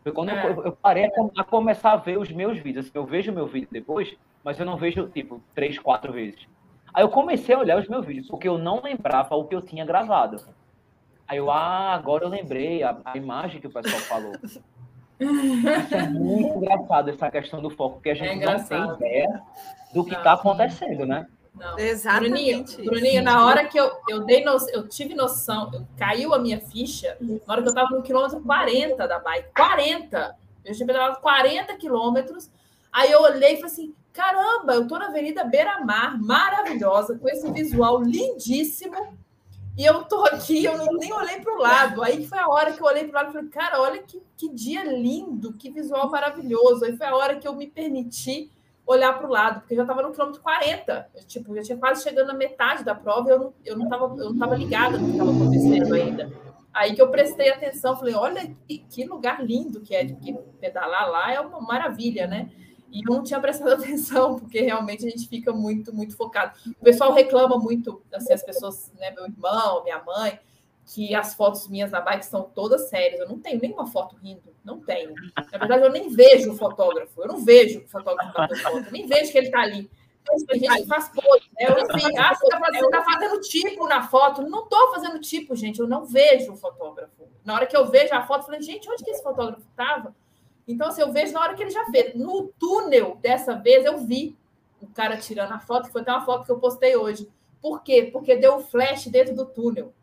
foi quando é. eu, eu, parei a, começar a ver os meus vídeos. Assim, eu vejo meu vídeo depois, mas eu não vejo, tipo, três, quatro vezes. Aí eu comecei a olhar os meus vídeos, porque eu não lembrava o que eu tinha gravado. Aí eu, ah, agora eu lembrei a, a imagem que o pessoal falou. Isso é muito engraçado, essa questão do foco, porque a gente é não tem ideia do que está acontecendo, né? Não. Exatamente. Bruninho, Bruninho, na hora que eu, eu dei no, eu tive noção, eu, caiu a minha ficha, na hora que eu estava no quilômetro 40 da bike, 40! Eu tinha pedalado 40 quilômetros, aí eu olhei e falei assim, caramba, eu estou na Avenida Beira Mar, maravilhosa, com esse visual lindíssimo, e eu tô aqui, eu nem olhei para o lado. Aí foi a hora que eu olhei para o lado e falei, cara, olha que, que dia lindo, que visual maravilhoso. Aí foi a hora que eu me permiti olhar para o lado, porque já estava no quilômetro 40, eu, tipo, já tinha quase chegando na metade da prova e eu não estava eu não tava, eu não tava ligada no que estava acontecendo ainda. Aí que eu prestei atenção, falei, olha que, que lugar lindo que é, que pedalar lá é uma maravilha, né? E eu não tinha prestado atenção, porque realmente a gente fica muito, muito focado. O pessoal reclama muito, assim, as pessoas, né, meu irmão, minha mãe, que as fotos minhas na bike são todas sérias. Eu não tenho nenhuma foto rindo. Não tenho. Na verdade, eu nem vejo o fotógrafo. Eu não vejo o fotógrafo batendo foto. Nem vejo que ele está ali. Tem gente que faz pose. Né? Eu vi, ah, você está fazendo, tá fazendo tipo na foto. Não estou fazendo tipo, gente. Eu não vejo o fotógrafo. Na hora que eu vejo a foto, eu falei, gente, onde que esse fotógrafo estava? Então, assim, eu vejo na hora que ele já fez. No túnel, dessa vez, eu vi o cara tirando a foto, que foi até uma foto que eu postei hoje. Por quê? Porque deu um flash dentro do túnel.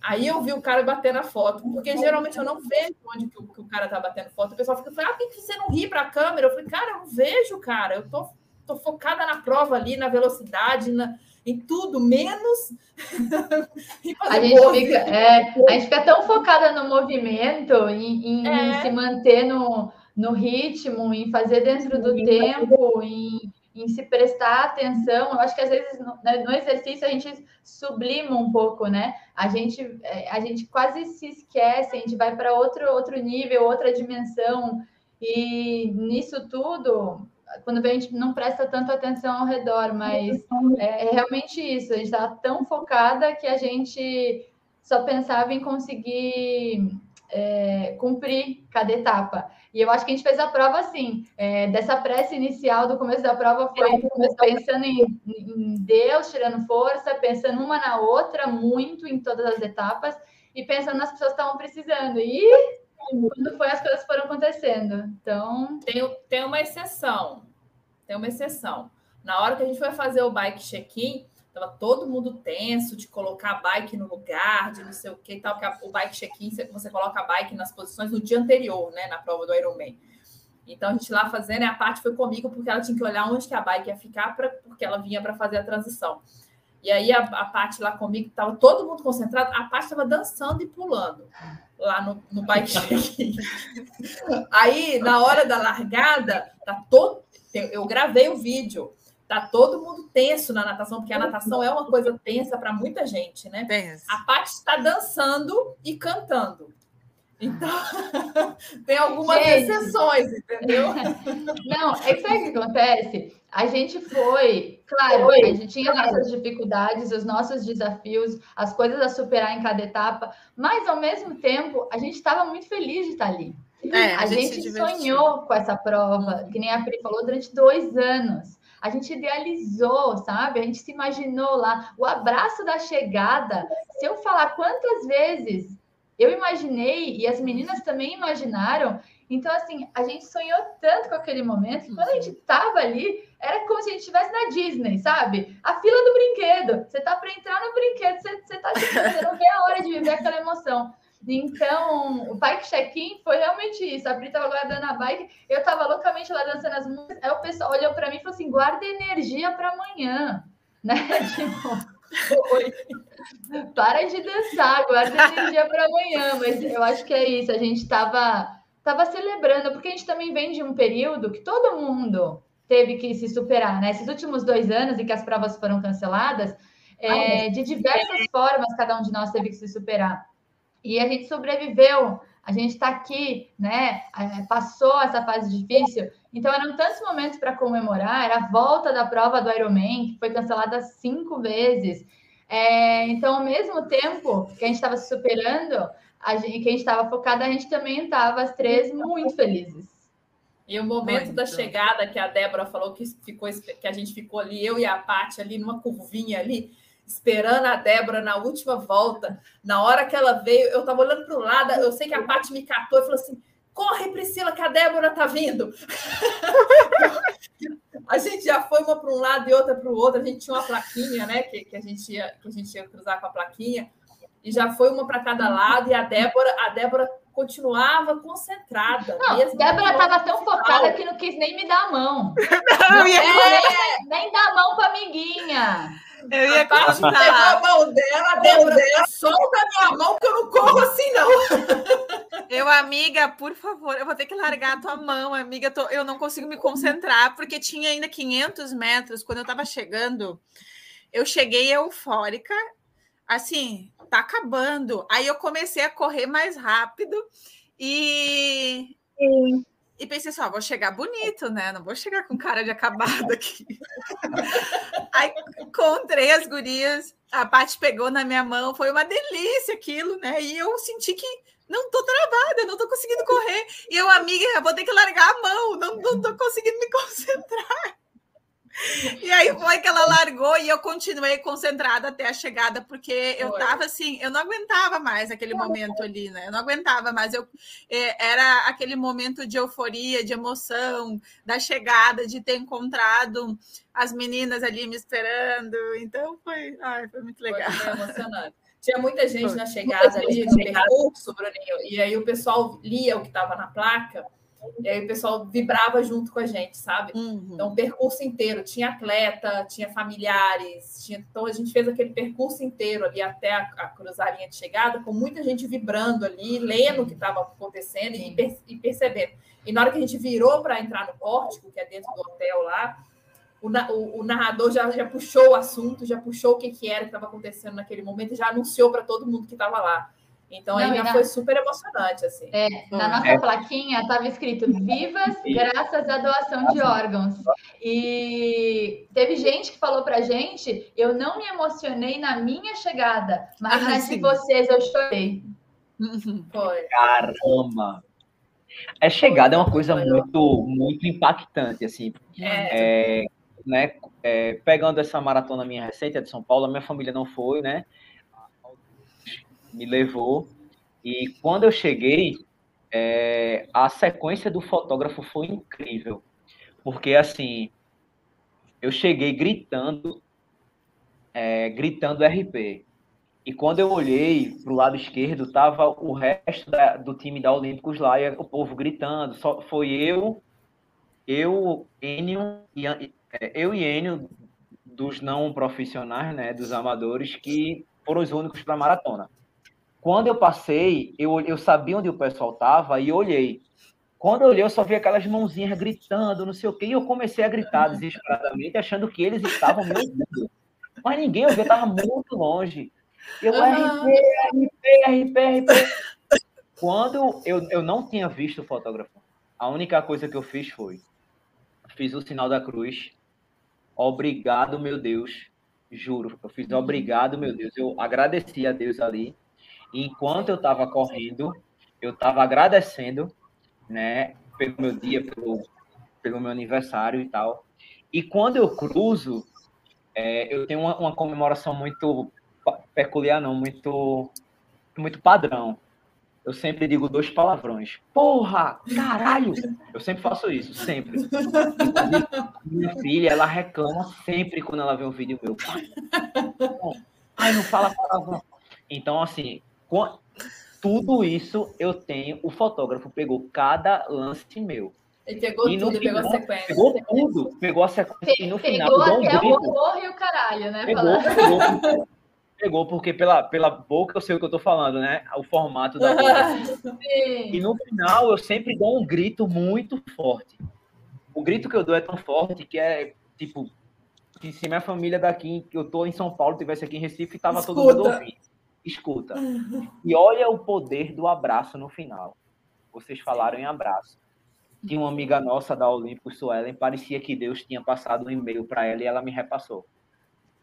Aí eu vi o cara batendo a foto, porque geralmente eu não vejo onde que o, que o cara tá batendo foto. O pessoal fica falando, ah, por que você não ri para a câmera? Eu falei, cara, eu não vejo, cara. Eu tô, tô focada na prova ali, na velocidade, na, em tudo, menos. a, gente fica, é, a gente fica tão focada no movimento, em, em, é. se manter no, no ritmo, em fazer dentro do tempo, em em se prestar atenção. Eu acho que às vezes no, né, no, exercício a gente sublima um pouco, né? A gente, é, a gente quase se esquece, a gente vai para outro, outro nível, outra dimensão. E nisso tudo, quando a gente não presta tanto atenção ao redor, mas é, é realmente isso. A gente estava tão focada que a gente só pensava em conseguir é, cumprir cada etapa. E eu acho que a gente fez a prova assim, é, dessa prece inicial do começo da prova foi pensando em, em, Deus, tirando força, pensando uma na outra, muito em todas as etapas, e pensando nas pessoas que estavam precisando. E quando foi, as coisas foram acontecendo. Então. Tem, tem uma exceção. Tem uma exceção. Na hora que a gente foi fazer o bike check-in, Tava todo mundo tenso de colocar a bike no lugar, de não sei o que tal, que a, o bike check-in, você coloca a bike nas posições no dia anterior, né, na prova do Ironman. Então a gente lá fazendo, a parte foi comigo, porque ela tinha que olhar onde que a bike ia ficar, pra, porque ela vinha para fazer a transição. E aí a, a parte lá comigo, tava todo mundo concentrado, a parte estava dançando e pulando lá no, no bike check-in. aí, na hora da largada, tá todo. Eu gravei o vídeo tá todo mundo tenso na natação, porque a natação é uma coisa tensa para muita gente, né? Tenso. A parte está dançando e cantando. Então, tem algumas gente. exceções, entendeu? Não, é que sabe o que acontece? A gente foi, claro, foi, a gente tinha claro. nossas dificuldades, os nossos desafios, as coisas a superar em cada etapa, mas ao mesmo tempo a gente estava muito feliz de estar ali. É, a, a, gente, gente sonhou com essa prova, que nem a Pri falou, durante dois anos a gente idealizou, sabe? A gente se imaginou lá. O abraço da chegada, se eu falar quantas vezes eu imaginei e as meninas também imaginaram, então, assim, a gente sonhou tanto com aquele momento que quando a gente tava ali, era como se a gente estivesse na Disney, sabe? A fila do brinquedo. Você tá para entrar no brinquedo, você, você tá você não vê a hora de viver aquela emoção. Então, o bike check-in foi realmente isso. A Pri tava guardando a bike, eu tava loucamente lá dançando as músicas. Aí o pessoal olhou para mim e falou assim: guarda energia para amanhã, né? Tipo, para de dançar, guarda energia para amanhã. Mas eu acho que é isso. A gente tava, tava celebrando, porque a gente também vem de um período que todo mundo teve que se superar, né? Esses últimos dois anos em que as provas foram canceladas, é, de diversas formas, cada um de nós teve que se superar. E a gente sobreviveu, a gente está aqui, né? Passou essa fase difícil. Então, eram tantos momentos para comemorar. Era a volta da prova do Ironman, que foi cancelada cinco vezes. É, então, ao mesmo tempo que a gente estava se superando, a gente, que a gente estava focada, a gente também estava, as três, muito felizes. E o momento muito. da chegada que a Débora falou que, ficou, que a gente ficou ali, eu e a Paty ali numa curvinha ali, esperando a Débora na última volta. Na hora que ela veio, eu estava olhando para o lado, eu sei que a Paty me catou e falou assim: corre, Priscila, que a Débora tá vindo. a gente já foi uma para um lado e outra para o outro. A gente tinha uma plaquinha, né? Que, que, a gente ia, que a gente ia cruzar com a plaquinha. E já foi uma para cada lado, e a Débora, a Débora continuava concentrada. Não, Débora estava tão focada que não quis nem me dar a mão. Não, não é, nem, nem dar a mão para amiguinha. Eu ia continuar. Pegou a mão dela, Débora, solta a minha mão que eu não corro assim, não. Eu, amiga, por favor, eu vou ter que largar a tua mão, amiga. Tô, eu não consigo me concentrar, porque tinha ainda 500 metros. Quando eu estava chegando, eu cheguei eufórica, assim, tá acabando. Aí eu comecei a correr mais rápido e. Sim. E pensei assim, ó, vou chegar bonito, né? Não vou chegar com cara de acabado aqui. Aí encontrei as gurias, a Paty pegou na minha mão, foi uma delícia aquilo, né? E eu senti que não tô travada, não tô conseguindo correr. E eu, amiga, vou ter que largar a mão, não, não tô conseguindo me concentrar. E aí foi que ela largou e eu continuei concentrada até a chegada, porque eu tava assim, eu não aguentava mais aquele momento ali, né? Eu não aguentava mais. Eu, é, era aquele momento de euforia, de emoção, da chegada, de ter encontrado as meninas ali me esperando. Então foi, ai, foi muito legal. Foi emocionante. Tinha muita gente na chegada ali, no percurso, Bruninho, e aí o pessoal lia o que estava na placa e aí o pessoal vibrava junto com a gente, sabe? Uhum. Então, o percurso inteiro. Tinha atleta, tinha familiares. Tinha... Então, a gente fez aquele percurso inteiro ali até a, a cruzar a linha de chegada, com muita gente vibrando ali, lendo o que estava acontecendo e, per... e, percebendo. E na hora que a gente virou para entrar no pórtico, que é dentro do hotel lá, o, o, o narrador já, já puxou o assunto, já puxou o que, que era que estava acontecendo naquele momento e já anunciou para todo mundo que estava lá. Então, Não, ainda foi super emocionante, assim. É, na nossa é. plaquinha estava escrito Vivas graças à doação de órgãos. E teve gente que falou pra gente, eu não me emocionei na minha chegada, mas ah, na de vocês eu chorei. Foi. Caramba! A chegada é uma coisa muito, muito impactante, assim. É. É, né, é, pegando essa maratona minha recente, a de São Paulo, a minha família não foi, né? Me levou. E quando eu cheguei, é, a sequência do fotógrafo foi incrível. Porque, assim, eu cheguei gritando, é, gritando RP. E quando eu olhei para o lado esquerdo, tava o resto da, do time da Olímpicos lá, e o povo gritando. Só foi eu, eu, Enio, é, eu e Enio, dos não profissionais, né, dos amadores, que foram os únicos para maratona. Quando eu passei, eu, eu sabia onde o pessoal estava e olhei. Quando eu olhei, eu só vi aquelas mãozinhas gritando, não sei o quê, e eu comecei a gritar desesperadamente, achando que eles estavam me ouvindo. Mas ninguém ouvia, estava muito longe. Eu, uhum. RP, RP, RP, RP. Quando eu, eu não tinha visto o fotógrafo, a única coisa que eu fiz foi, fiz o sinal da cruz, obrigado, meu Deus, juro, eu fiz obrigado, meu Deus, eu agradeci a Deus ali, enquanto eu estava correndo, eu estava agradecendo, né, pelo meu dia, pelo, pelo meu aniversário e tal. E quando eu cruzo, é, eu tenho uma, uma, comemoração muito peculiar, não, muito, muito padrão. Eu sempre digo dois palavrões. Porra! Caralho! Eu sempre faço isso, sempre. Minha filha, ela reclama sempre quando ela vê um vídeo meu. Ai, não fala palavrão. Então, assim, com tudo isso eu tenho. O fotógrafo pegou cada lance meu. Ele pegou e tudo, final, pegou a sequência. Pegou tudo, pegou a sequência. Pe e no final. Pegou até um o horror e o caralho, né? Pegou, pegou, pegou, porque pela, pela boca eu sei o que eu tô falando, né? O formato da boca. e no final eu sempre dou um grito muito forte. O grito que eu dou é tão forte que é tipo. Se minha família daqui, que eu tô em São Paulo, tivesse aqui em Recife, tava Escuta. todo mundo ouvindo escuta. E olha o poder do abraço no final. Vocês falaram em abraço. Tinha uma amiga nossa da Olímpico, Suelen, parecia que Deus tinha passado um e-mail para ela e ela me repassou.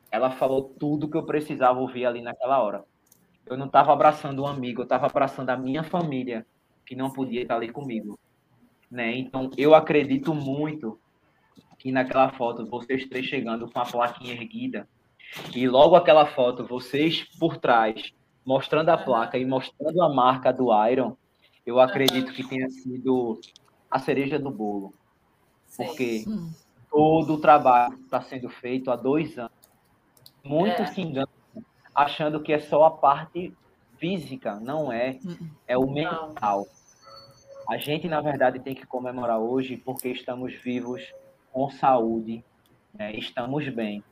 Ela falou tudo que eu precisava ouvir ali naquela hora. Eu não estava abraçando um amigo, eu estava abraçando a minha família, que não podia estar ali comigo. Né? Então, eu acredito muito que naquela foto, vocês três chegando com a plaquinha erguida, e logo aquela foto, vocês por trás, mostrando a placa e mostrando a marca do Iron, eu acredito que tenha sido a cereja do bolo. Porque todo o trabalho está sendo feito há dois anos. Muitos é. se enganam achando que é só a parte física, não é. Hum. É o mental. A gente, na verdade, tem que comemorar hoje porque estamos vivos, com saúde, né? estamos bem.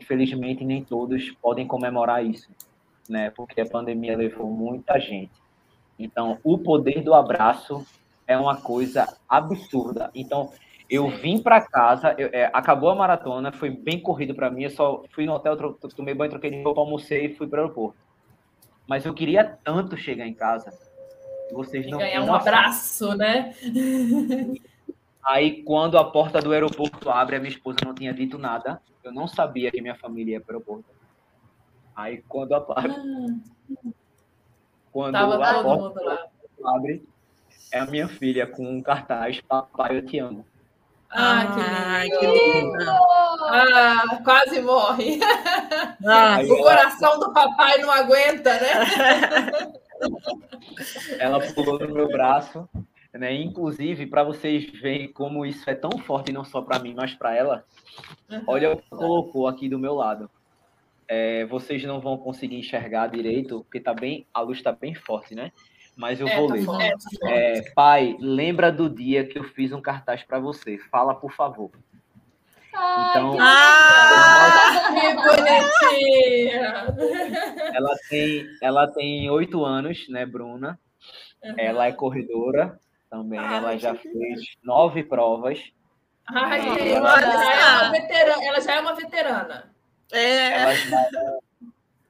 Infelizmente, nem todos podem comemorar isso, né? Porque a pandemia levou muita gente. Então, o poder do abraço é uma coisa absurda. Então, eu vim para casa, eu, é, acabou a maratona, foi bem corrido para mim. Eu só fui no hotel, tomei banho, troquei de roupa, almocei e fui para o aeroporto. Mas eu queria tanto chegar em casa. Vocês não ganhar um abraço, né? Aí, quando a porta do aeroporto abre, a minha esposa não tinha dito nada. Eu não sabia que minha família ia para o aeroporto. Aí, quando a, ah. quando Tava a porta abre, é a minha filha com um cartaz: Papai, eu te amo. Ah, que lindo! Ah, quase morre. Ah, o coração do papai não aguenta, né? Ela pulou no meu braço, né? Inclusive, para vocês verem como isso é tão forte, não só para mim, mas para ela, olha o que colocou aqui do meu lado. É, vocês não vão conseguir enxergar direito, porque tá bem, a luz está bem forte, né? Mas eu é, vou tá ler. Forte, é, pai, lembra do dia que eu fiz um cartaz para você. Fala, por favor. Ai, então, que bonitinha! Ela tem, ela tem oito anos, né, Bruna? Uhum. Ela é corredora também. Ai, ela já fez nove provas. Ai, ela, já é uma veterana, ela já é uma veterana. É. Ela já,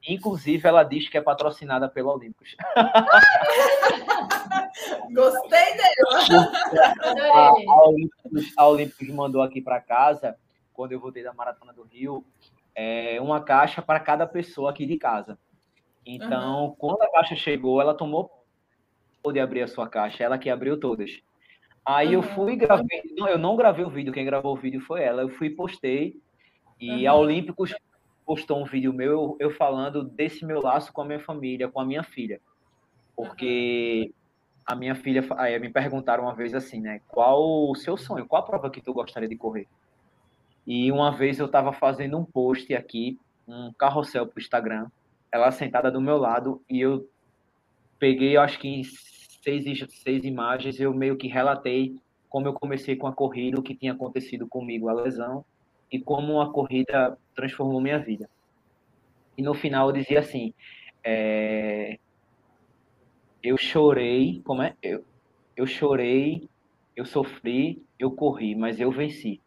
inclusive, ela diz que é patrocinada pela Olímpicos. Gostei dela. A, a, Olímpicos, a Olímpicos mandou aqui para casa, quando eu voltei da Maratona do Rio, é, uma caixa para cada pessoa aqui de casa. Então, uhum. quando a caixa chegou, ela tomou poder abrir a sua caixa, ela que abriu todas. Aí uhum. eu fui e gravei, não, eu não gravei o vídeo, quem gravou o vídeo foi ela. Eu fui e postei, e uhum. a Olímpicos postou um vídeo meu, eu falando desse meu laço com a minha família, com a minha filha. Porque a minha filha, aí me perguntaram uma vez assim, né? Qual o seu sonho? Qual a prova que tu gostaria de correr? E uma vez eu estava fazendo um post aqui, um carrossel para o Instagram, ela sentada do meu lado, e eu peguei, acho que seis, seis imagens, eu meio que relatei como eu comecei com a corrida, o que tinha acontecido comigo, a lesão, e como a corrida transformou minha vida. E no final eu dizia assim, é, eu chorei, como é? Eu, eu chorei, eu sofri, eu corri, mas eu venci.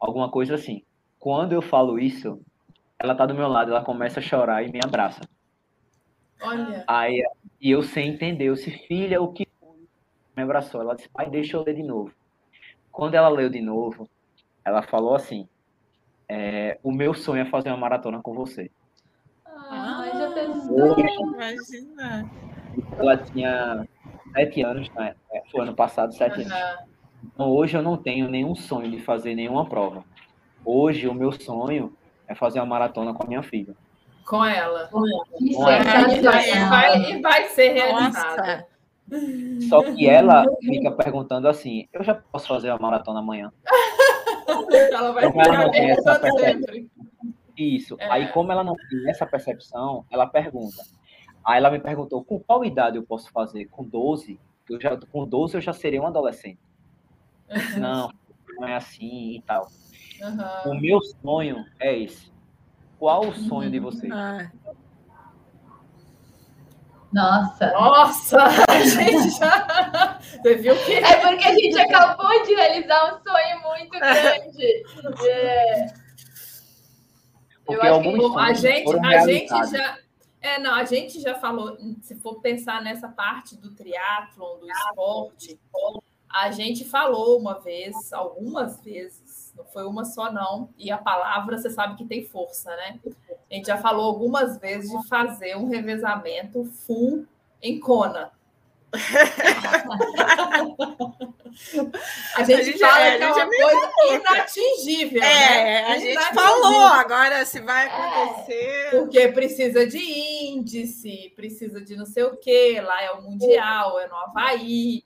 Alguma coisa assim. Quando eu falo isso, ela tá do meu lado, ela começa a chorar e me abraça. Olha. Aí, e eu sem entender, eu disse, filha, o que me abraçou? Ela disse, pai, deixa eu ler de novo. Quando ela leu de novo, ela falou assim, é, o meu sonho é fazer uma maratona com você. Ah, já pensou? Imagina. Ela tinha sete anos, né? É, foi ano passado, sete uhum. anos. Então, hoje eu não tenho nenhum sonho de fazer nenhuma prova. Hoje, o meu sonho é fazer uma maratona com a minha filha. Com ela. Com ela. Com ela. E, vai, e vai ser realizada. Só que ela fica perguntando assim: eu já posso fazer a maratona amanhã? ela vai ficar perguntando sempre. Isso. É. Aí, como ela não tem essa percepção, ela pergunta. Aí ela me perguntou: com qual idade eu posso fazer? Com 12? Eu já, com 12 eu já seria um adolescente. Não, não é assim e tal. Uhum. O meu sonho é esse. Qual o sonho de vocês? Ah. Nossa. Nossa, a gente já. Você viu que. É porque a gente acabou de realizar um sonho muito grande. É. Porque Eu acho que a gente, a gente já. É, não, a gente já falou, se for pensar nessa parte do triatlon, do esporte, a gente falou uma vez, algumas vezes, não foi uma só não, e a palavra você sabe que tem força, né? A gente já falou algumas vezes de fazer um revezamento full em Kona. a, gente a gente fala é, que é uma coisa inatingível. É, né? a gente falou agora se vai acontecer. É, porque precisa de índice, precisa de não sei o quê, lá é o Mundial, é no Havaí,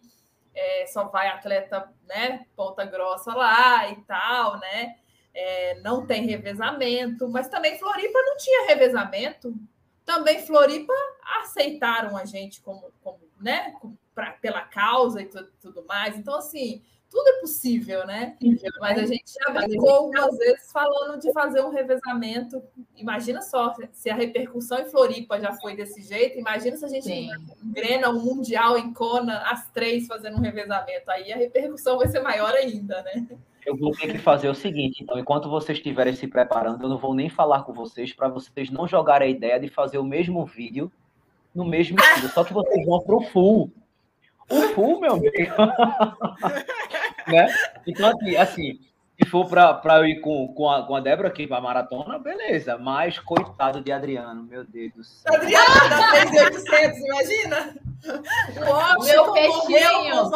é, só vai atleta, né, ponta grossa lá e tal, né? é, não tem revezamento, mas também Floripa não tinha revezamento. Também Floripa aceitaram a gente como, como né, pra, pela causa e tudo, tudo mais. Então, assim, tudo é possível, né? Mas a gente já brincou algumas vezes falando de fazer um revezamento. Imagina só, se a repercussão em Floripa já foi desse jeito, imagina se a gente Sim. engrena um Mundial em Kona, as três fazendo um revezamento. Aí a repercussão vai ser maior ainda, né? Eu vou ter que fazer o seguinte, então, enquanto vocês estiverem se preparando, eu não vou nem falar com vocês para vocês não jogarem a ideia de fazer o mesmo vídeo no mesmo estilo, só que vocês vão pro full. O full, meu amigo. né? Então, assim, assim se for para eu ir com, com, a, com a Débora aqui para a maratona, beleza. Mas coitado de Adriano, meu Deus do céu. Adriano da 3800, imagina? O meu peixinho.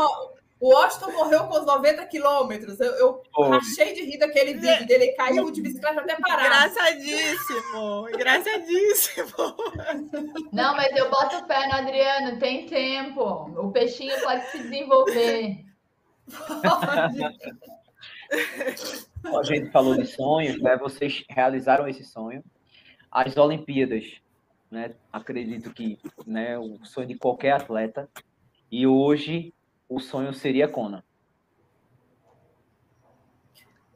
O Washington morreu com os 90 quilômetros. Eu, eu rachei de rir daquele vídeo dele. Ele caiu de bicicleta até parar. Engraçadíssimo. Engraçadíssimo. Não, mas eu boto fé no Adriano. Tem tempo. O peixinho pode se desenvolver. A gente falou de sonhos, né? Vocês realizaram esse sonho. As Olimpíadas, né? Acredito que, né? O sonho de qualquer atleta. E hoje o sonho seria Kona.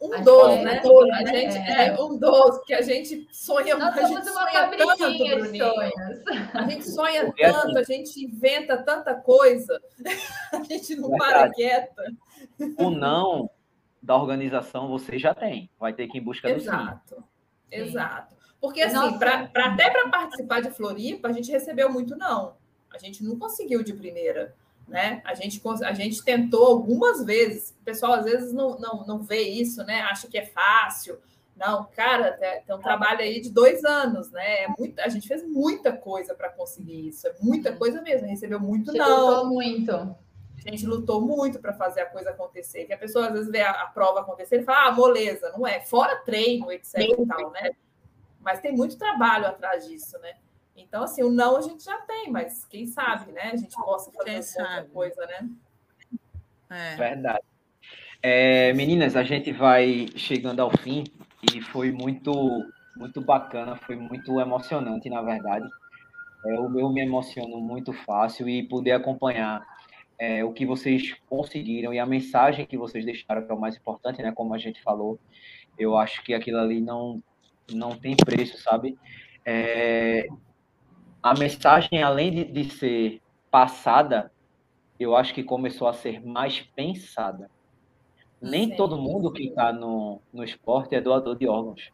Um dos, é, né? A gente, é. é. um dos, que a gente sonha Nós a gente sonha tanto. A gente sonha Porque tanto, assim, a gente inventa tanta coisa, a gente não verdade. para quieta. O não da organização você já tem, vai ter que ir em busca Exato. do sim. Exato. Porque assim, pra, pra até para participar de Floripa, a gente recebeu muito não. A gente não conseguiu de primeira né? A gente, a gente tentou algumas vezes, o pessoal às vezes não, não, não vê isso, né? Acha que é fácil. Não, cara, tem um trabalho aí de dois anos, né? É muito, a gente fez muita coisa para conseguir isso, é muita uhum. coisa mesmo, recebeu muito Você não. Lutou muito. A gente lutou muito para fazer a coisa acontecer. Que a pessoa às vezes vê a, a, prova acontecer e fala, ah, moleza, não é? Fora treino, etc. e tal, né? Mas tem muito trabalho atrás disso, né? Então, assim, o não a gente já tem, mas quem sabe, né? A gente possa fazer outra coisa, né? É. Verdade. É, meninas, a gente vai chegando ao fim e foi muito, muito bacana, foi muito emocionante, na verdade. É, eu, eu me emociono muito fácil e poder acompanhar é, o que vocês conseguiram e a mensagem que vocês deixaram, que é o mais importante, né? Como a gente falou, eu acho que aquilo ali não, não tem preço, sabe? É, a mensagem, além de, de ser passada, eu acho que começou a ser mais pensada. Nem Sim. todo mundo que está no, no esporte é doador de órgãos.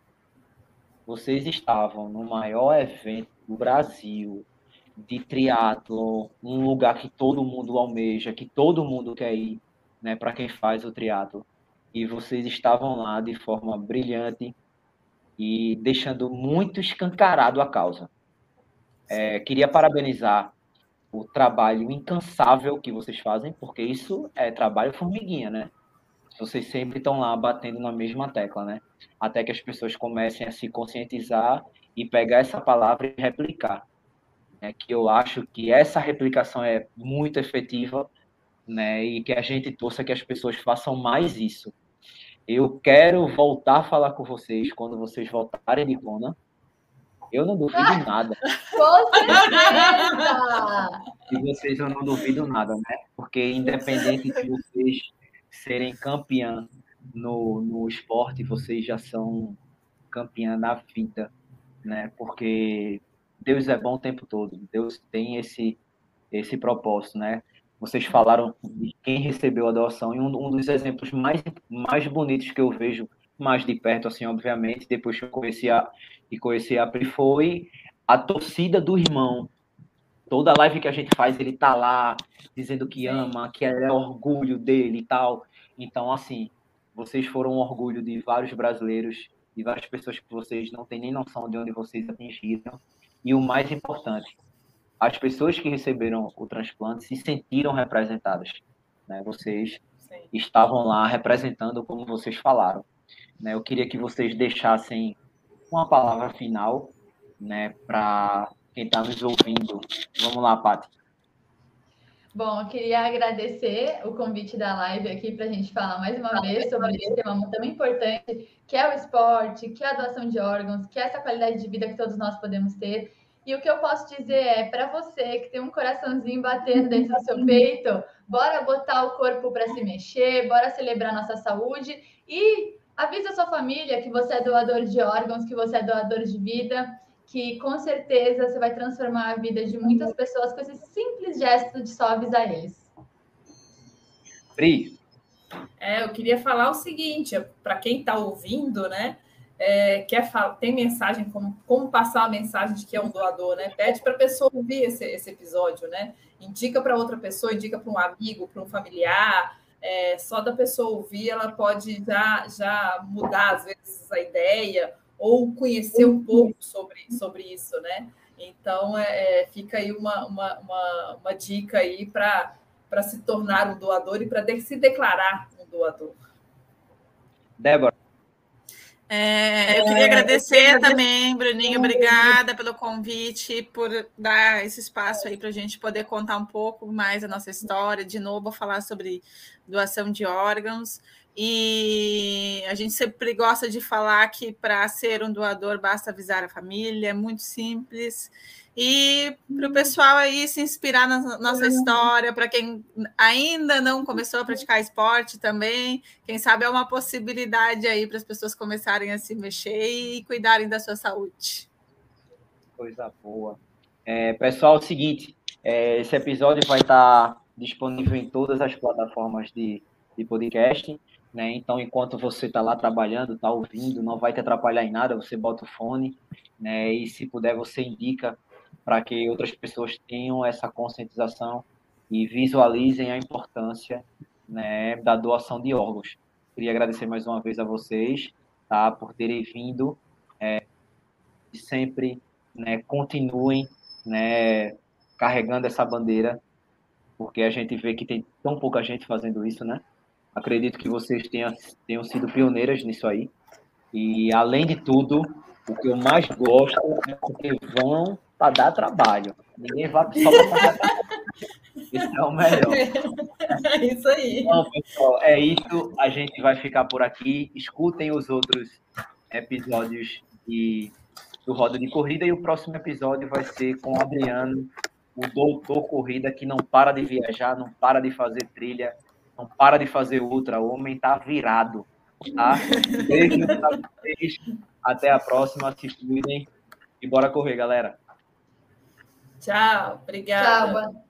Vocês estavam no maior evento do Brasil, de triatlo, um lugar que todo mundo almeja, que todo mundo quer ir, né, para quem faz o triatlo. E vocês estavam lá de forma brilhante e deixando muito escancarado a causa. É, queria parabenizar o trabalho incansável que vocês fazem, porque isso é trabalho formiguinha, né? Vocês sempre estão lá batendo na mesma tecla, né? Até que as pessoas comecem a se conscientizar e pegar essa palavra e replicar. Né? Que eu acho que essa replicação é muito efetiva, né? E que a gente torça que as pessoas façam mais isso. Eu quero voltar a falar com vocês quando vocês voltarem de Kona, eu não duvido nada. Com certeza! E vocês eu não duvido nada, né? Porque independente de vocês serem campeã no, no esporte, vocês já são campeã na vida, né? Porque Deus é bom o tempo todo. Deus tem esse esse propósito, né? Vocês falaram de quem recebeu a doação e um, um dos exemplos mais mais bonitos que eu vejo mais de perto, assim, obviamente, depois que eu conheci a, e conheci a Pri, foi a torcida do irmão. Toda live que a gente faz, ele tá lá dizendo que ama, que é orgulho dele e tal. Então, assim, vocês foram um orgulho de vários brasileiros, de várias pessoas que vocês não têm nem noção de onde vocês atingiram. E o mais importante, as pessoas que receberam o transplante se sentiram representadas. Né? Vocês Sim. estavam lá representando como vocês falaram. Né? Eu queria que vocês deixassem uma palavra final né, para quem está nos ouvindo. Vamos lá, Paty. Bom, eu queria agradecer o convite da live aqui para a gente falar mais uma vez sobre esse tema tão importante, que é o esporte, que é a doação de órgãos, que é essa qualidade de vida que todos nós podemos ter. E o que eu posso dizer é, para você que tem um coraçãozinho batendo dentro do seu peito, bora botar o corpo para se mexer, bora celebrar nossa saúde e Avisa a sua família que você é doador de órgãos, que você é doador de vida, que com certeza você vai transformar a vida de muitas pessoas com esse simples gesto de só avisar eles. Pri. É, eu queria falar o seguinte, para quem está ouvindo, né? É, quer falar, tem mensagem, como, como passar a mensagem de que é um doador, né? Pede para a pessoa ouvir esse, esse episódio, né? Indica para outra pessoa, indica para um amigo, para um familiar, é, só da pessoa ouvir, ela pode já, já mudar, às vezes, a ideia ou conhecer um pouco sobre, sobre isso, né? Então, é, é fica aí uma, uma, uma, uma dica aí para para se tornar um doador e para se declarar um doador. Débora. É, eu queria agradecer também, Bruninho, obrigada pelo convite, por dar esse espaço aí para a gente poder contar um pouco mais a nossa história. De novo, falar sobre doação de órgãos. E a gente sempre gosta de falar que para ser um doador basta avisar a família, é muito simples. E para o pessoal aí se inspirar na nossa história, para quem ainda não começou a praticar esporte também, quem sabe é uma possibilidade aí para as pessoas começarem a se mexer e cuidarem da sua saúde. Coisa boa. É, pessoal, é o seguinte, é, esse episódio vai estar disponível em todas as plataformas de, de podcast. Né? Então, enquanto você está lá trabalhando, está ouvindo, não vai te atrapalhar em nada, você bota o fone, né? E se puder, você indica para que outras pessoas tenham essa conscientização e visualizem a importância né, da doação de órgãos. Queria agradecer mais uma vez a vocês tá, por terem vindo é, e sempre né, continuem né, carregando essa bandeira, porque a gente vê que tem tão pouca gente fazendo isso, né? Acredito que vocês tenham, tenham sido pioneiras nisso aí. E, além de tudo, o que eu mais gosto é porque vão para dar trabalho. Ninguém vai só para Isso é o melhor. É isso aí. Então, pessoal, é isso. A gente vai ficar por aqui. Escutem os outros episódios de, do Roda de Corrida e o próximo episódio vai ser com o Adriano, o doutor corrida que não para de viajar, não para de fazer trilha, não para de fazer ultra. O homem tá virado. Tá? Beijo pra vocês. Até a próxima. Se cuidem. E bora correr, galera. Tchau, obrigada. Tchau,